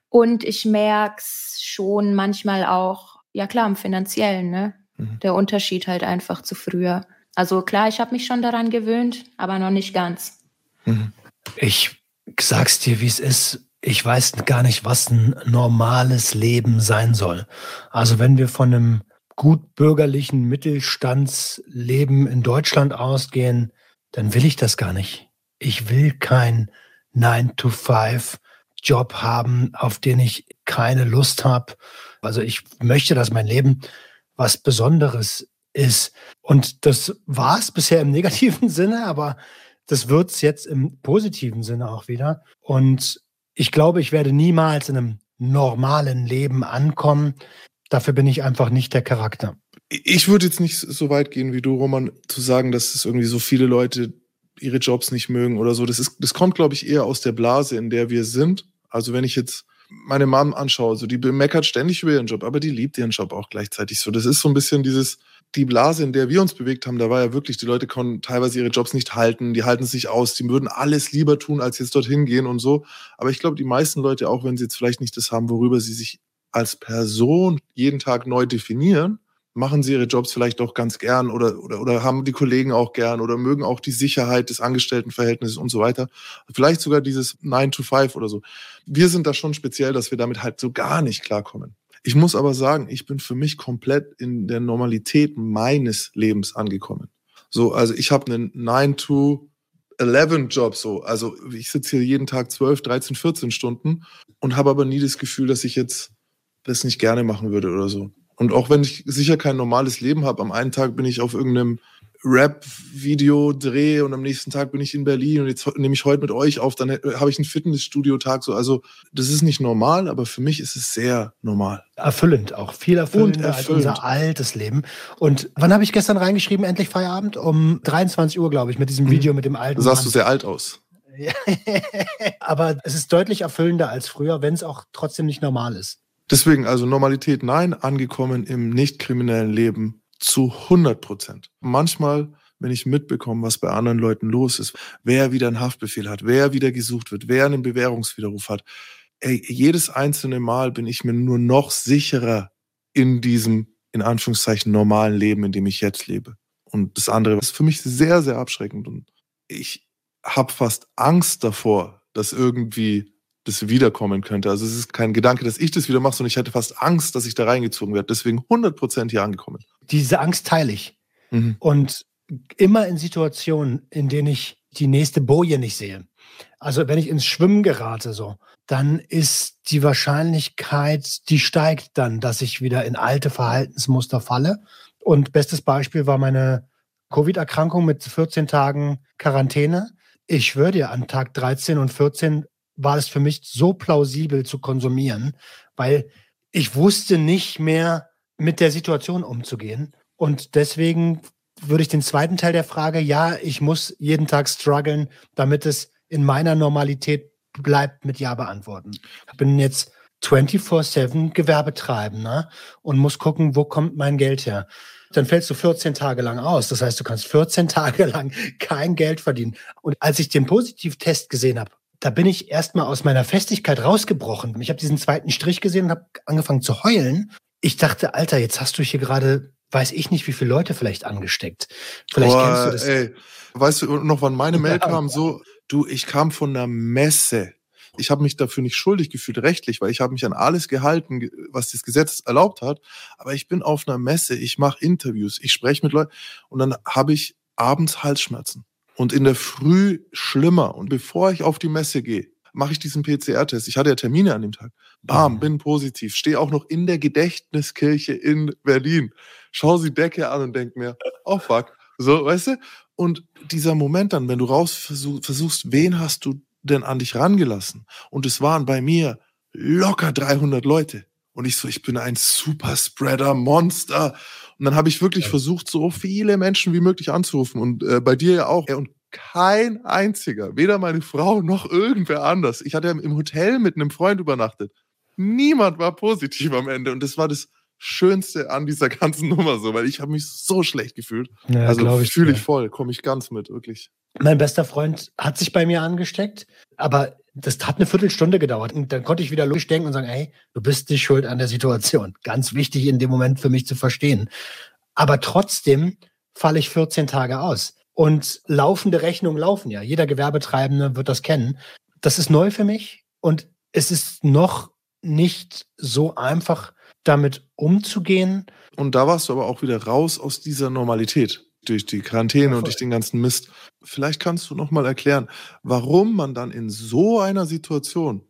Und ich merke es schon manchmal auch, ja klar, im finanziellen, ne? Mhm. Der Unterschied halt einfach zu früher. Also klar, ich habe mich schon daran gewöhnt, aber noch nicht ganz. Mhm. Ich sag's dir, wie es ist. Ich weiß gar nicht, was ein normales Leben sein soll. Also wenn wir von einem gut bürgerlichen Mittelstandsleben in Deutschland ausgehen, dann will ich das gar nicht. Ich will kein 9-to-5-Job haben, auf den ich keine Lust habe. Also ich möchte, dass mein Leben was Besonderes ist. Und das war es bisher im negativen [LAUGHS] Sinne, aber das wird es jetzt im positiven Sinne auch wieder. Und ich glaube, ich werde niemals in einem normalen Leben ankommen, Dafür bin ich einfach nicht der Charakter. Ich würde jetzt nicht so weit gehen wie du, Roman, zu sagen, dass es irgendwie so viele Leute ihre Jobs nicht mögen oder so. Das ist, das kommt, glaube ich, eher aus der Blase, in der wir sind. Also wenn ich jetzt meine Mom anschaue, so die bemeckert ständig über ihren Job, aber die liebt ihren Job auch gleichzeitig so. Das ist so ein bisschen dieses, die Blase, in der wir uns bewegt haben, da war ja wirklich, die Leute konnten teilweise ihre Jobs nicht halten, die halten es nicht aus, die würden alles lieber tun, als jetzt dorthin gehen und so. Aber ich glaube, die meisten Leute, auch wenn sie jetzt vielleicht nicht das haben, worüber sie sich als Person jeden Tag neu definieren, machen sie ihre Jobs vielleicht auch ganz gern oder, oder, oder haben die Kollegen auch gern oder mögen auch die Sicherheit des Angestelltenverhältnisses und so weiter. Vielleicht sogar dieses 9 to 5 oder so. Wir sind da schon speziell, dass wir damit halt so gar nicht klarkommen. Ich muss aber sagen, ich bin für mich komplett in der Normalität meines Lebens angekommen. So, also ich habe einen 9 to 11 Job so. Also ich sitze hier jeden Tag 12, 13, 14 Stunden und habe aber nie das Gefühl, dass ich jetzt das nicht gerne machen würde oder so. Und auch wenn ich sicher kein normales Leben habe, am einen Tag bin ich auf irgendeinem Rap-Video dreh und am nächsten Tag bin ich in Berlin und jetzt nehme ich heute mit euch auf, dann habe ich einen Fitnessstudio-Tag so. Also das ist nicht normal, aber für mich ist es sehr normal. Erfüllend auch, viel erfüllender erfüllend. als unser altes Leben. Und wann habe ich gestern reingeschrieben, endlich Feierabend? Um 23 Uhr, glaube ich, mit diesem mhm. Video mit dem alten Da sahst du sehr alt aus. [LAUGHS] aber es ist deutlich erfüllender als früher, wenn es auch trotzdem nicht normal ist. Deswegen also Normalität, nein, angekommen im nicht kriminellen Leben zu 100 Prozent. Manchmal, wenn ich mitbekomme, was bei anderen Leuten los ist, wer wieder einen Haftbefehl hat, wer wieder gesucht wird, wer einen Bewährungswiderruf hat, ey, jedes einzelne Mal bin ich mir nur noch sicherer in diesem, in Anführungszeichen, normalen Leben, in dem ich jetzt lebe. Und das andere ist für mich sehr, sehr abschreckend. Und ich habe fast Angst davor, dass irgendwie das wiederkommen könnte. Also es ist kein Gedanke, dass ich das wieder mache, sondern ich hatte fast Angst, dass ich da reingezogen werde. Deswegen 100 Prozent hier angekommen. Diese Angst teile ich. Mhm. Und immer in Situationen, in denen ich die nächste Boje nicht sehe. Also wenn ich ins Schwimmen gerate, so, dann ist die Wahrscheinlichkeit, die steigt dann, dass ich wieder in alte Verhaltensmuster falle. Und bestes Beispiel war meine Covid-Erkrankung mit 14 Tagen Quarantäne. Ich schwöre dir, an Tag 13 und 14 war es für mich so plausibel zu konsumieren, weil ich wusste nicht mehr mit der Situation umzugehen. Und deswegen würde ich den zweiten Teil der Frage, ja, ich muss jeden Tag strugglen, damit es in meiner Normalität bleibt, mit Ja beantworten. Ich bin jetzt 24-7 Gewerbe treiben ne? und muss gucken, wo kommt mein Geld her. Dann fällst du 14 Tage lang aus. Das heißt, du kannst 14 [LAUGHS] Tage lang kein Geld verdienen. Und als ich den Positivtest gesehen habe, da bin ich erstmal aus meiner Festigkeit rausgebrochen. Ich habe diesen zweiten Strich gesehen und habe angefangen zu heulen. Ich dachte, Alter, jetzt hast du hier gerade, weiß ich nicht, wie viele Leute vielleicht angesteckt. Vielleicht Boah, kennst du das. Ey, weißt du noch, wann meine Mail Ja. kam? So, du, ich kam von einer Messe. Ich habe mich dafür nicht schuldig gefühlt, rechtlich, weil ich habe mich an alles gehalten, ge- was das Gesetz erlaubt hat. Aber ich bin auf einer Messe, ich mache Interviews, ich spreche mit Leuten und dann habe ich abends Halsschmerzen. Und in der Früh schlimmer. Und bevor ich auf die Messe gehe, mache ich diesen PCR-Test. Ich hatte ja Termine an dem Tag. Bam, Mhm. bin positiv. Stehe auch noch in der Gedächtniskirche in Berlin. Schau sie Decke an und denk mir, oh fuck. So, weißt du? Und dieser Moment dann, wenn du raus versuch, versuchst, wen hast du denn an dich rangelassen? Und es waren bei mir locker 300 Leute. Und ich so, ich bin ein Superspreader-Monster. Und dann habe ich wirklich versucht, so viele Menschen wie möglich anzurufen. Und äh, bei dir ja auch. Und kein einziger, weder meine Frau noch irgendwer anders. Ich hatte ja im Hotel mit einem Freund übernachtet. Niemand war positiv am Ende. Und das war das Schönste an dieser ganzen [LAUGHS] Nummer so, weil ich habe mich so schlecht gefühlt. Ja, also ich fühle ich voll, komme ich ganz mit, wirklich. Mein bester Freund hat sich bei mir angesteckt, aber das hat eine Viertelstunde gedauert. Und dann konnte ich wieder logisch denken und sagen, hey, du bist nicht schuld an der Situation. Ganz wichtig in dem Moment für mich zu verstehen. Aber trotzdem falle ich 14 Tage aus. Und laufende Rechnungen laufen ja. Jeder Gewerbetreibende wird das kennen. Das ist neu für mich und es ist noch nicht so einfach, damit umzugehen. Und da warst du aber auch wieder raus aus dieser Normalität durch die Quarantäne Ja, und durch den ganzen Mist. Vielleicht kannst du noch mal erklären, warum man dann in so einer Situation,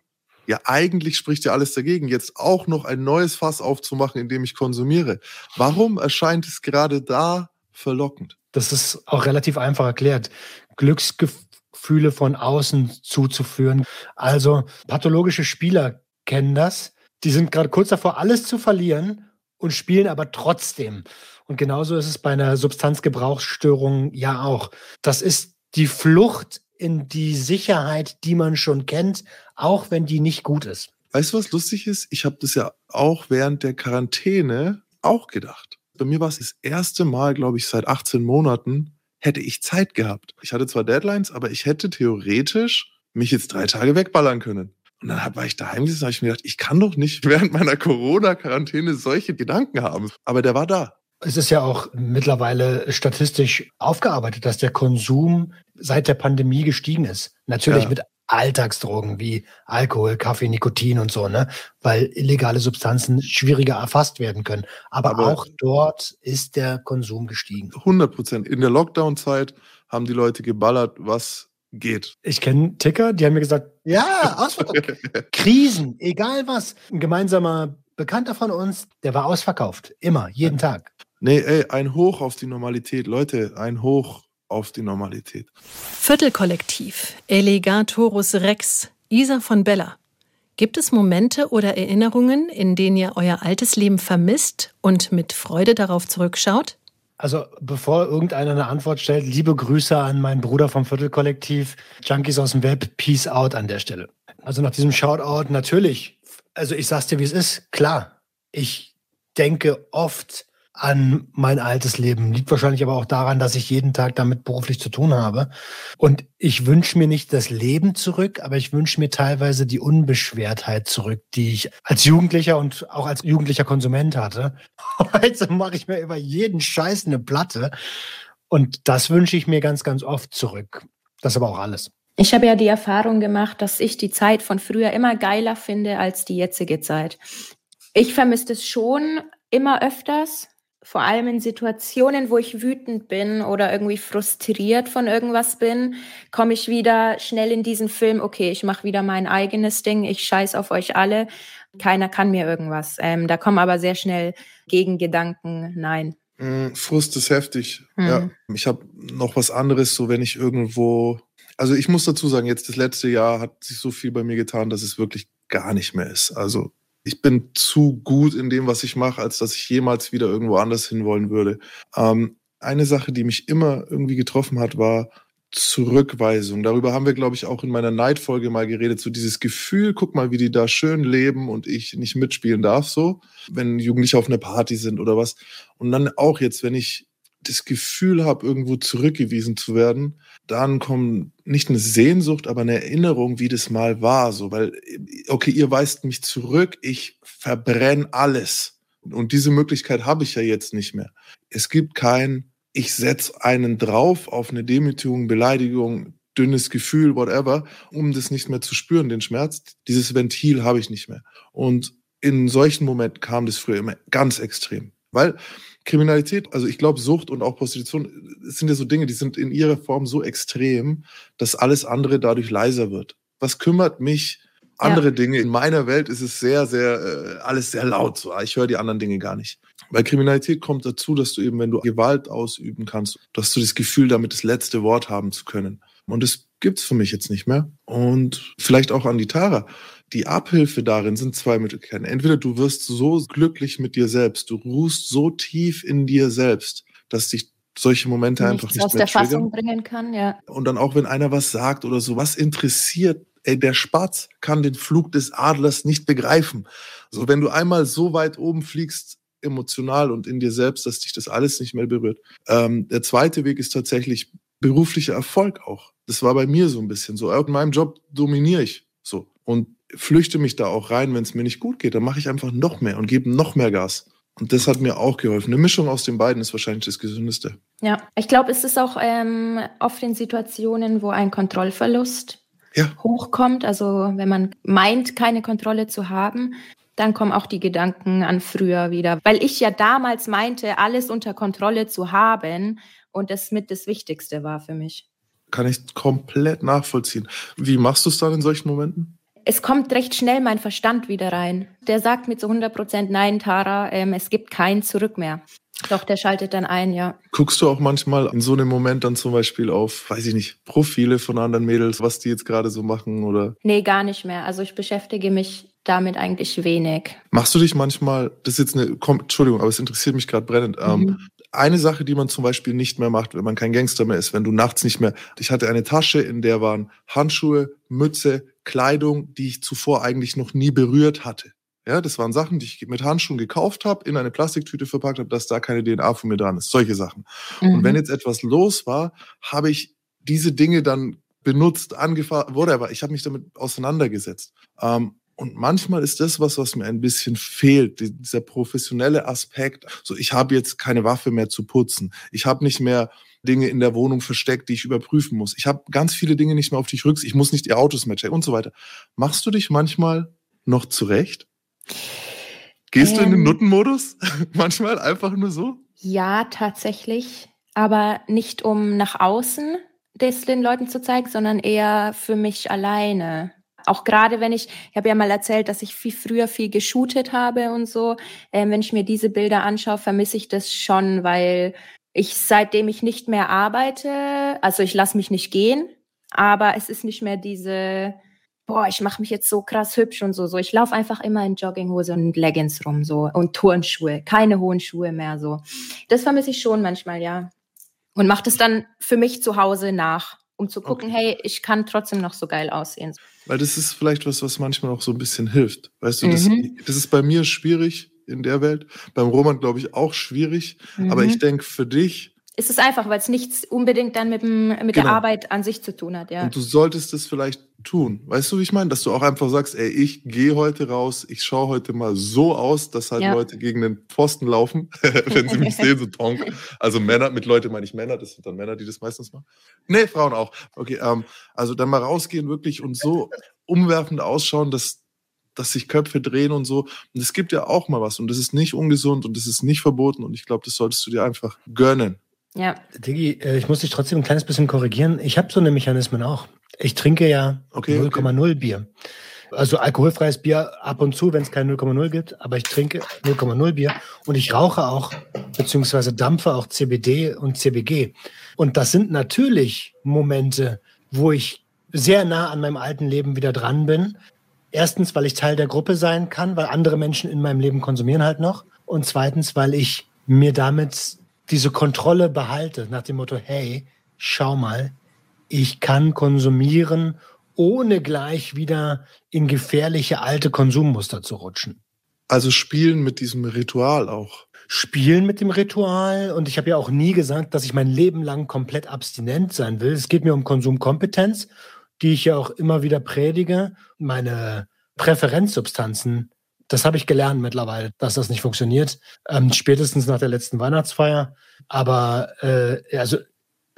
ja eigentlich spricht ja alles dagegen, jetzt auch noch ein neues Fass aufzumachen, in dem ich konsumiere. Warum erscheint es gerade da verlockend? Das ist auch relativ einfach erklärt. Glücksgefühle von außen zuzuführen. Also pathologische Spieler kennen das. Die sind gerade kurz davor, alles zu verlieren und spielen aber trotzdem. Und genauso ist es bei einer Substanzgebrauchsstörung ja auch. Das ist die Flucht in die Sicherheit, die man schon kennt, auch wenn die nicht gut ist. Weißt du, was lustig ist? Ich habe das ja auch während der Quarantäne auch gedacht. Bei mir war es das erste Mal, glaube ich, seit 18 Monaten, hätte ich Zeit gehabt. Ich hatte zwar Deadlines, aber ich hätte theoretisch mich jetzt drei Tage wegballern können. Und dann war ich daheim gesessen, habe ich mir gedacht, ich kann doch nicht [LAUGHS] während meiner Corona-Quarantäne solche Gedanken haben. Aber der war da. Es ist ja auch mittlerweile statistisch aufgearbeitet, dass der Konsum seit der Pandemie gestiegen ist. Natürlich Ja. mit Alltagsdrogen wie Alkohol, Kaffee, Nikotin und so, ne? Weil illegale Substanzen schwieriger erfasst werden können. Aber, Aber- auch dort ist der Konsum gestiegen. 100 Prozent. In der Lockdown-Zeit haben die Leute geballert, was geht. Ich kenne Ticker, die haben mir gesagt, ja, [LAUGHS] ausverkauft. Krisen, egal was. Ein gemeinsamer Bekannter von uns, der war ausverkauft. Immer, jeden Tag. Nee, ey, ein Hoch auf die Normalität. Leute, ein Hoch auf die Normalität. Viertelkollektiv, Elegatorus Rex, Isa von Bella. Gibt es Momente oder Erinnerungen, in denen ihr euer altes Leben vermisst und mit Freude darauf zurückschaut? Also, bevor irgendeiner eine Antwort stellt, liebe Grüße an meinen Bruder vom Viertelkollektiv, Junkies aus dem Web, Peace out an der Stelle. Also nach diesem Shoutout natürlich, also ich sag's dir, wie es ist, klar, ich denke oft an mein altes Leben. Liegt wahrscheinlich aber auch daran, dass ich jeden Tag damit beruflich zu tun habe. Und ich wünsche mir nicht das Leben zurück, aber ich wünsche mir teilweise die Unbeschwertheit zurück, die ich als Jugendlicher und auch als jugendlicher Konsument hatte. [LAUGHS] Heute mache ich mir über jeden Scheiß eine Platte. Und das wünsche ich mir ganz, ganz oft zurück. Das ist aber auch alles. Ich habe ja die Erfahrung gemacht, dass ich die Zeit von früher immer geiler finde als die jetzige Zeit. Ich vermisse es schon immer öfters, vor allem in Situationen, wo ich wütend bin oder irgendwie frustriert von irgendwas bin, komme ich wieder schnell in diesen Film, okay, ich mache wieder mein eigenes Ding, ich scheiß auf euch alle, keiner kann mir irgendwas. Ähm, da kommen aber sehr schnell Gegengedanken, nein. Mm, Frust ist heftig. Mhm. Ja. Ich habe noch was anderes, so wenn ich irgendwo. Also ich muss dazu sagen, jetzt das letzte Jahr hat sich so viel bei mir getan, dass es wirklich gar nicht mehr ist. Also ich bin zu gut in dem, was ich mache, als dass ich jemals wieder irgendwo anders hinwollen würde. Ähm, eine Sache, die mich immer irgendwie getroffen hat, war Zurückweisung. Darüber haben wir, glaube ich, auch in meiner Neidfolge mal geredet. So dieses Gefühl, guck mal, wie die da schön leben und ich nicht mitspielen darf, so, wenn Jugendliche auf einer Party sind oder was. Und dann auch jetzt, wenn ich das Gefühl habe, irgendwo zurückgewiesen zu werden, dann kommt nicht eine Sehnsucht, aber eine Erinnerung, wie das mal war. So, weil, okay, ihr weist mich zurück, ich verbrenne alles. Und diese Möglichkeit habe ich ja jetzt nicht mehr. Es gibt kein ich setze einen drauf auf eine Demütigung, Beleidigung, dünnes Gefühl, whatever, um das nicht mehr zu spüren, den Schmerz. Dieses Ventil habe ich nicht mehr. Und in solchen Momenten kam das früher immer ganz extrem. Weil Kriminalität, also ich glaube, Sucht und auch Prostitution sind ja so Dinge, die sind in ihrer Form so extrem, dass alles andere dadurch leiser wird. Was kümmert mich andere ja. Dinge? In meiner Welt ist es sehr, sehr, äh, alles sehr laut. So. Ich höre die anderen Dinge gar nicht. Bei Kriminalität kommt dazu, dass du eben, wenn du Gewalt ausüben kannst, dass du das Gefühl damit das letzte Wort haben zu können. Und das gibt's für mich jetzt nicht mehr. Und vielleicht auch an die Tara. Die Abhilfe darin sind zwei Möglichkeiten. Entweder du wirst so glücklich mit dir selbst, du ruhst so tief in dir selbst, dass dich solche Momente Nichts einfach nicht aus mehr der triggern. Fassung bringen kann, ja. Und dann auch, wenn einer was sagt oder so, was interessiert, ey, der Spatz kann den Flug des Adlers nicht begreifen. So, wenn du einmal so weit oben fliegst, emotional und in dir selbst, dass dich das alles nicht mehr berührt. Ähm, der zweite Weg ist tatsächlich beruflicher Erfolg auch. Das war bei mir so ein bisschen so. In meinem Job dominiere ich so und flüchte mich da auch rein, wenn es mir nicht gut geht. Dann mache ich einfach noch mehr und gebe noch mehr Gas. Und das hat mir auch geholfen. Eine Mischung aus den beiden ist wahrscheinlich das Gesündeste. Ja, ich glaube, es ist auch ähm, oft in Situationen, wo ein Kontrollverlust ja. hochkommt. Also wenn man meint, keine Kontrolle zu haben, dann kommen auch die Gedanken an früher wieder. Weil ich ja damals meinte, alles unter Kontrolle zu haben und das mit das Wichtigste war für mich. Kann ich komplett nachvollziehen. Wie machst du es dann in solchen Momenten? Es kommt recht schnell mein Verstand wieder rein. Der sagt mit so 100 Prozent, nein, Tara, ähm, es gibt kein Zurück mehr. Doch, der schaltet dann ein, ja. Guckst du auch manchmal in so einem Moment dann zum Beispiel auf, weiß ich nicht, Profile von anderen Mädels, was die jetzt gerade so machen oder? Nee, gar nicht mehr. Also ich beschäftige mich damit eigentlich wenig. Machst du dich manchmal, das ist jetzt eine, Entschuldigung, aber es interessiert mich gerade brennend. Ähm, mhm. eine Sache, die man zum Beispiel nicht mehr macht, wenn man kein Gangster mehr ist, wenn du nachts nicht mehr, ich hatte eine Tasche, in der waren Handschuhe, Mütze, Kleidung, die ich zuvor eigentlich noch nie berührt hatte. Ja, das waren Sachen, die ich mit Handschuhen gekauft habe, in eine Plastiktüte verpackt habe, dass da keine DNA von mir dran ist. Solche Sachen. Mhm. Und wenn jetzt etwas los war, habe ich diese Dinge dann benutzt, angefahren, whatever. Ich habe mich damit auseinandergesetzt. Ähm, und manchmal ist das was, was mir ein bisschen fehlt, dieser professionelle Aspekt. So, ich habe jetzt keine Waffe mehr zu putzen. Ich habe nicht mehr Dinge in der Wohnung versteckt, die ich überprüfen muss. Ich habe ganz viele Dinge nicht mehr auf dich rücks. Ich muss nicht die Autos mehr checken und so weiter. Machst du dich manchmal noch zurecht? Gehst ähm, du in den ähm. Nuttenmodus? [LAUGHS] manchmal einfach nur so? Ja, tatsächlich. Aber nicht um nach außen das den Leuten zu zeigen, sondern eher für mich alleine. Auch gerade wenn ich, ich habe ja mal erzählt, dass ich viel früher viel geshootet habe und so. Ähm, wenn ich mir diese Bilder anschaue, vermisse ich das schon, weil ich seitdem ich nicht mehr arbeite, also ich lasse mich nicht gehen, aber es ist nicht mehr diese, boah, ich mache mich jetzt so krass hübsch und so. So, ich laufe einfach immer in Jogginghose und Leggings rum so und Turnschuhe, keine hohen Schuhe mehr so. Das vermisse ich schon manchmal, ja. Und mache das dann für mich zu Hause nach um zu gucken, okay. hey, ich kann trotzdem noch so geil aussehen. Weil das ist vielleicht was, was manchmal auch so ein bisschen hilft. Weißt du, mhm. das, das, ist bei mir schwierig in der Welt, beim Roman glaube ich auch schwierig, mhm. aber ich denke für dich ist es einfach, weil es nichts unbedingt dann mit, dem, mit genau. der Arbeit an sich zu tun hat, ja. Und du solltest es vielleicht tun. Weißt du, wie ich meine? Dass du auch einfach sagst, ey, ich gehe heute raus, ich schaue heute mal so aus, dass halt ja. Leute gegen den Pfosten laufen, [LAUGHS] wenn sie mich sehen, so tonk. Also Männer, mit Leute meine ich Männer, das sind dann Männer, die das meistens machen. Nee, Frauen auch. Okay, ähm, also dann mal rausgehen wirklich und so umwerfend ausschauen, dass, dass sich Köpfe drehen und so. Und es gibt ja auch mal was und das ist nicht ungesund und das ist nicht verboten und ich glaube, das solltest du dir einfach gönnen. Ja. Diggi, äh, ich muss dich trotzdem ein kleines bisschen korrigieren. Ich habe so eine Mechanismen auch. Ich trinke ja okay, 0,0 okay. Bier. Also alkoholfreies Bier ab und zu, wenn es kein 0,0 gibt, aber ich trinke 0,0 Bier und ich rauche auch, beziehungsweise dampfe auch CBD und CBG. Und das sind natürlich Momente, wo ich sehr nah an meinem alten Leben wieder dran bin. Erstens, weil ich Teil der Gruppe sein kann, weil andere Menschen in meinem Leben konsumieren halt noch. Und zweitens, weil ich mir damit diese Kontrolle behalte, nach dem Motto, hey, schau mal, ich kann konsumieren, ohne gleich wieder in gefährliche alte Konsummuster zu rutschen. Also spielen mit diesem Ritual auch. Spielen mit dem Ritual und ich habe ja auch nie gesagt, dass ich mein Leben lang komplett abstinent sein will. Es geht mir um Konsumkompetenz, die ich ja auch immer wieder predige. Meine Präferenzsubstanzen, das habe ich gelernt mittlerweile, dass das nicht funktioniert. Ähm, spätestens nach der letzten Weihnachtsfeier. Aber äh, also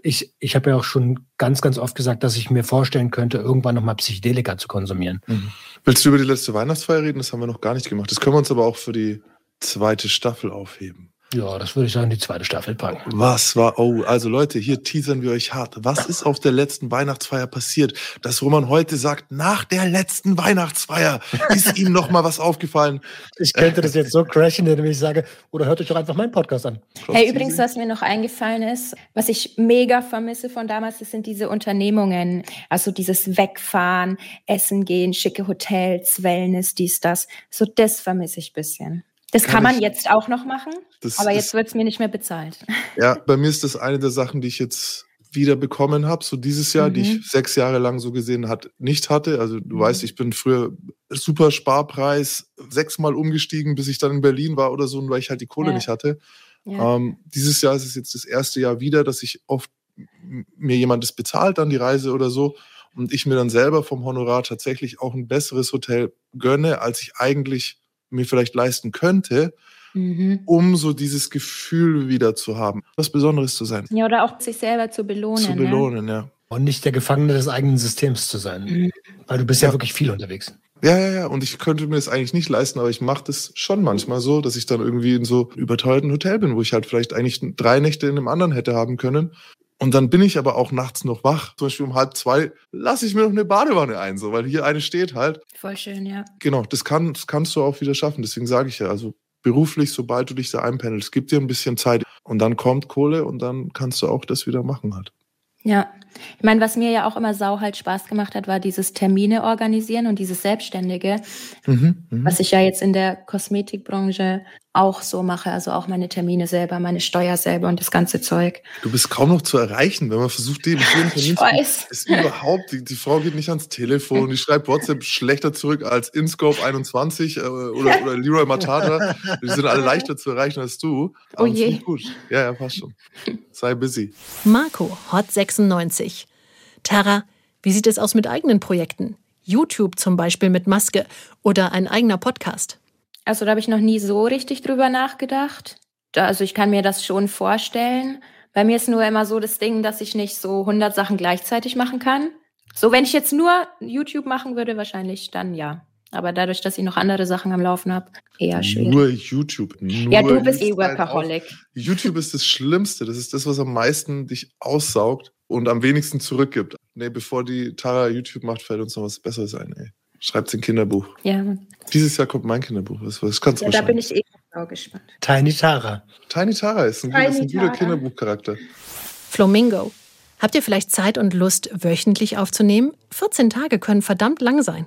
ich, ich habe ja auch schon ganz, ganz oft gesagt, dass ich mir vorstellen könnte, irgendwann nochmal Psychedelika zu konsumieren. Mhm. Willst du über die letzte Weihnachtsfeier reden? Das haben wir noch gar nicht gemacht. Das können wir uns aber auch für die zweite Staffel aufheben. Ja, das würde ich sagen, die zweite Staffel packen. Was war, oh, also Leute, hier teasern wir euch hart. Was ist auf der letzten Weihnachtsfeier passiert? Dass Roman heute sagt, nach der letzten Weihnachtsfeier ist ihm noch mal was aufgefallen. Ich könnte das jetzt so crashen, indem ich sage, oder hört euch doch einfach meinen Podcast an. Hey, übrigens, was mir noch eingefallen ist, was ich mega vermisse von damals, das sind diese Unternehmungen. Also dieses Wegfahren, Essen gehen, schicke Hotels, Wellness, dies, das. So das vermisse ich bisschen. Das kann, kann man jetzt auch noch machen, aber jetzt wird es mir nicht mehr bezahlt. [LAUGHS] Ja, bei mir ist das eine der Sachen, die ich jetzt wieder bekommen habe, so dieses Jahr, mhm. die ich mhm. sechs Jahre lang so gesehen hat, nicht hatte. Also du mhm. weißt, ich bin früher super Sparpreis sechsmal umgestiegen, bis ich dann in Berlin war oder so, weil ich halt die Kohle ja. nicht hatte. Ja. Ähm, dieses Jahr ist es jetzt das erste Jahr wieder, dass ich oft mir jemand das bezahlt, dann die Reise oder so, und ich mir dann selber vom Honorar tatsächlich auch ein besseres Hotel gönne, als ich eigentlich mir vielleicht leisten könnte, mhm. um so dieses Gefühl wieder zu haben, was Besonderes zu sein. Ja, oder auch sich selber zu belohnen. Zu belohnen, ne? ja. Und nicht der Gefangene des eigenen Systems zu sein. Mhm. Weil du bist ja. ja wirklich viel unterwegs. Ja, ja, ja. Und ich könnte mir das eigentlich nicht leisten, aber ich mache das schon manchmal so, dass ich dann irgendwie in so überteuerten Hotel bin, wo ich halt vielleicht eigentlich drei Nächte in einem anderen hätte haben können. Und dann bin ich aber auch nachts noch wach. Zum Beispiel um halb zwei lasse ich mir noch eine Badewanne ein, so, weil hier eine steht halt. Voll schön, ja. Genau, das, kann, das kannst du auch wieder schaffen. Deswegen sage ich ja, also beruflich, sobald du dich da einpendelst, gib dir ein bisschen Zeit und dann kommt Kohle und dann kannst du auch das wieder machen halt. Ja, ich meine, was mir ja auch immer sau halt Spaß gemacht hat, war dieses Termine organisieren und dieses Selbstständige, mhm, mh. was ich ja jetzt in der Kosmetikbranche auch so mache, also auch meine Termine selber, meine Steuer selber und das ganze Zeug. Du bist kaum noch zu erreichen, wenn man versucht, die [LAUGHS] Ich weiß. Ist überhaupt, die, die, Frau geht nicht ans Telefon, die schreibt WhatsApp schlechter zurück als InScope 21 äh, oder, [LAUGHS] oder Leroy Matata. Die sind alle leichter zu erreichen als du. Aber oh je. Gut. Ja, ja, passt schon. Sei busy. Marco, Hot 96. Tara, wie sieht es aus mit eigenen Projekten? YouTube zum Beispiel mit Maske oder ein eigener Podcast? Also da habe ich noch nie so richtig drüber nachgedacht. Da, also ich kann mir das schon vorstellen. Bei mir ist nur immer so das Ding, dass ich nicht so 100 Sachen gleichzeitig machen kann. So, wenn ich jetzt nur YouTube machen würde, wahrscheinlich dann ja. Aber dadurch, dass ich noch andere Sachen am Laufen habe, eher schwierig. Nur YouTube. Nur ja, du bist eh Workaholic. YouTube ist das Schlimmste. Das ist das, was am meisten dich aussaugt und am wenigsten zurückgibt. Nee, bevor die Tara YouTube macht, fällt uns noch was Besseres ein, ey. Schreibt ein Kinderbuch. Ja. Dieses Jahr kommt mein Kinderbuch. Das, das kannst du ja, Da bin ich eh genau gespannt. Tiny Tara. Tiny Tara ist ein, Tiny ist ein guter Kinderbuchcharakter. Flamingo. Habt ihr vielleicht Zeit und Lust, wöchentlich aufzunehmen? 14 Tage können verdammt lang sein.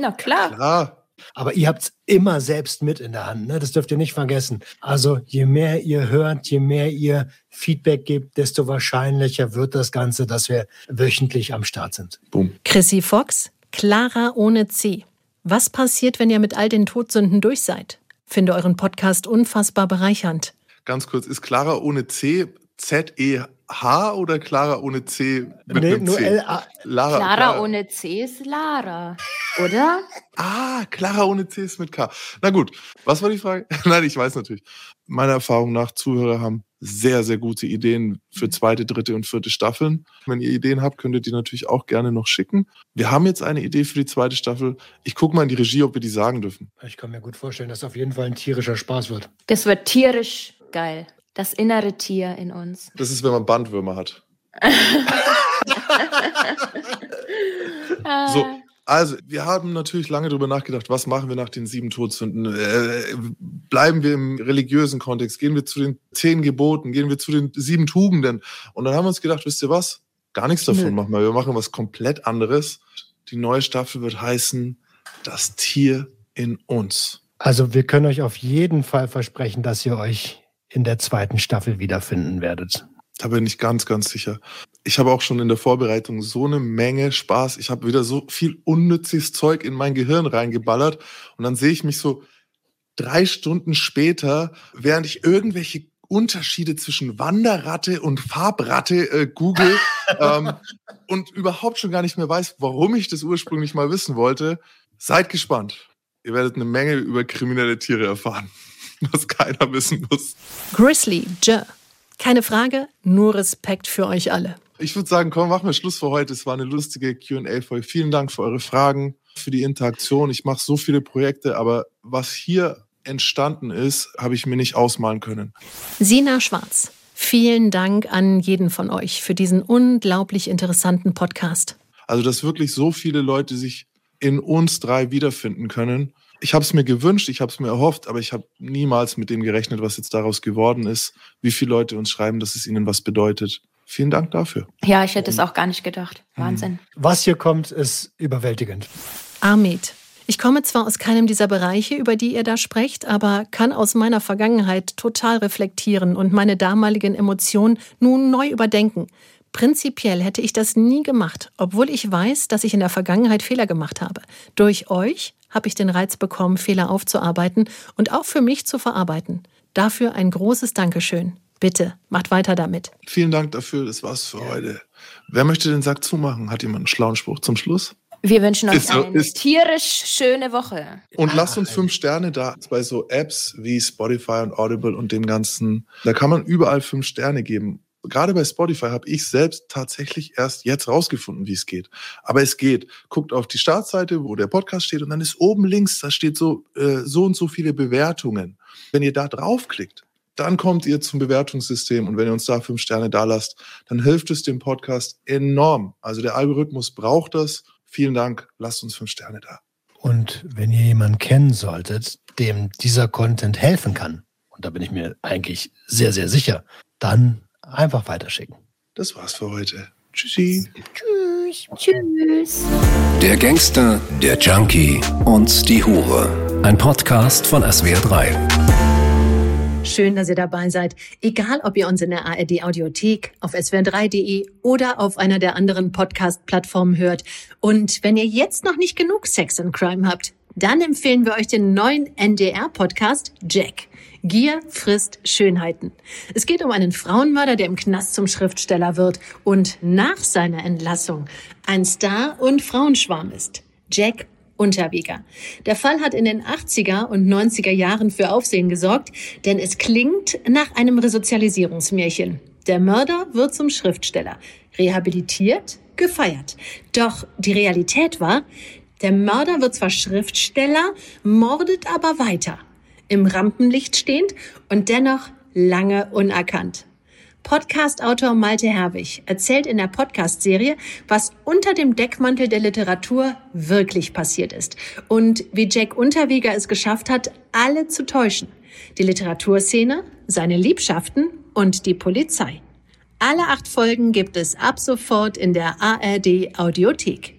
Na klar. Klar. Aber ihr habt es immer selbst mit in der Hand, ne? das dürft ihr nicht vergessen. Also je mehr ihr hört, je mehr ihr Feedback gebt, desto wahrscheinlicher wird das Ganze, dass wir wöchentlich am Start sind. Boom. Chrissy Fox, Clara ohne C. Was passiert, wenn ihr mit all den Todsünden durch seid? Finde euren Podcast unfassbar bereichernd. Ganz kurz, ist Clara ohne C Z-E-H oder Clara ohne C mit nee, einem nur C? L-A. Lara, Clara, Clara ohne C ist Lara, oder? ah, Clara ohne C ist mit K. Na gut, was war die Frage? [LAUGHS] Nein, ich weiß natürlich. Meiner Erfahrung nach, Zuhörer haben sehr, sehr gute Ideen für mhm. zweite, dritte und vierte Staffeln. Wenn ihr Ideen habt, könnt ihr die natürlich auch gerne noch schicken. Wir haben jetzt eine Idee für die zweite Staffel. Ich gucke mal in die Regie, ob wir die sagen dürfen. Ich kann mir gut vorstellen, dass es auf jeden Fall ein tierischer Spaß wird. Das wird tierisch geil. Das innere Tier in uns. Das ist, wenn man Bandwürmer hat. [LAUGHS] so, also, wir haben natürlich lange darüber nachgedacht, was machen wir nach den sieben Todsünden? Äh, bleiben wir im religiösen Kontext? Gehen wir zu den zehn Geboten? Gehen wir zu den sieben Tugenden? Und dann haben wir uns gedacht, wisst ihr was? Gar nichts davon nee. machen wir. Wir machen was komplett anderes. Die neue Staffel wird heißen Das Tier in uns. Also, wir können euch auf jeden Fall versprechen, dass ihr euch in der zweiten Staffel wiederfinden werdet. Da bin ich ganz, ganz sicher. Ich habe auch schon in der Vorbereitung so eine Menge Spaß. Ich habe wieder so viel unnützes Zeug in mein Gehirn reingeballert und dann sehe ich mich so drei Stunden später, während ich irgendwelche Unterschiede zwischen Wanderratte und Farbratte äh, google [LAUGHS] ähm, und überhaupt schon gar nicht mehr weiß, warum ich das ursprünglich mal wissen wollte. Seid gespannt. Ihr werdet eine Menge über kriminelle Tiere erfahren, [LAUGHS] was keiner wissen muss. Grizzly, J. Keine Frage, nur Respekt für euch alle. Ich würde sagen, komm, machen wir Schluss für heute. Es war eine lustige QA-Folge. Vielen Dank für eure Fragen, für die Interaktion. Ich mache so viele Projekte, aber was hier entstanden ist, habe ich mir nicht ausmalen können. Sina Schwarz, vielen Dank an jeden von euch für diesen unglaublich interessanten Podcast. Also, dass wirklich so viele Leute sich in uns drei wiederfinden können. Ich habe es mir gewünscht, ich habe es mir erhofft, aber ich habe niemals mit dem gerechnet, was jetzt daraus geworden ist, wie viele Leute uns schreiben, dass es ihnen was bedeutet. Vielen Dank dafür. Ja, ich hätte es auch gar nicht gedacht. Mhm. Wahnsinn. Was hier kommt, ist überwältigend. Ahmed, ich komme zwar aus keinem dieser Bereiche, über die ihr da sprecht, aber kann aus meiner Vergangenheit total reflektieren und meine damaligen Emotionen nun neu überdenken. Prinzipiell hätte ich das nie gemacht, obwohl ich weiß, dass ich in der Vergangenheit Fehler gemacht habe. Durch euch habe ich den Reiz bekommen, Fehler aufzuarbeiten und auch für mich zu verarbeiten. Dafür ein großes Dankeschön. Bitte, macht weiter damit. Vielen Dank dafür, das war's für heute. Wer möchte den Sack zumachen? Hat jemand einen schlauen Spruch zum Schluss? Wir wünschen euch Ist so, eine ist- tierisch schöne Woche. Und lasst uns fünf Sterne da bei so Apps wie Spotify und Audible und dem Ganzen. Da kann man überall fünf Sterne geben. Gerade bei Spotify habe ich selbst tatsächlich erst jetzt rausgefunden, wie es geht. Aber es geht. Guckt auf die Startseite, wo der Podcast steht, und dann ist oben links, da steht so, äh, so und so viele Bewertungen. Wenn ihr da draufklickt, dann kommt ihr zum Bewertungssystem und wenn ihr uns da fünf Sterne da lasst, dann hilft es dem Podcast enorm. Also der Algorithmus braucht das. Vielen Dank. Lasst uns fünf Sterne da. Und wenn ihr jemanden kennen solltet, dem dieser Content helfen kann, und da bin ich mir eigentlich sehr, sehr sicher, dann einfach weiterschicken. Das war's für heute. Tschüssi. Tschüss. Tschüss. Der Gangster, der Junkie und die Hure. Ein Podcast von SWR3. Schön, dass ihr dabei seid. Egal, ob ihr uns in der ARD Audiothek, auf swr3.de oder auf einer der anderen Podcast-Plattformen hört. Und wenn ihr jetzt noch nicht genug Sex and Crime habt, dann empfehlen wir euch den neuen NDR-Podcast Jack. Gier frisst Schönheiten. Es geht um einen Frauenmörder, der im Knast zum Schriftsteller wird und nach seiner Entlassung ein Star und Frauenschwarm ist. Jack Unterweger. Der Fall hat in den 80er und 90er Jahren für Aufsehen gesorgt, denn es klingt nach einem Resozialisierungsmärchen. Der Mörder wird zum Schriftsteller, rehabilitiert, gefeiert. Doch die Realität war, der Mörder wird zwar Schriftsteller, mordet aber weiter. Im Rampenlicht stehend und dennoch lange unerkannt. Podcast-Autor Malte Herwig erzählt in der Podcast-Serie, was unter dem Deckmantel der Literatur wirklich passiert ist und wie Jack Unterweger es geschafft hat, alle zu täuschen. Die Literaturszene, seine Liebschaften und die Polizei. Alle acht Folgen gibt es ab sofort in der ARD Audiothek.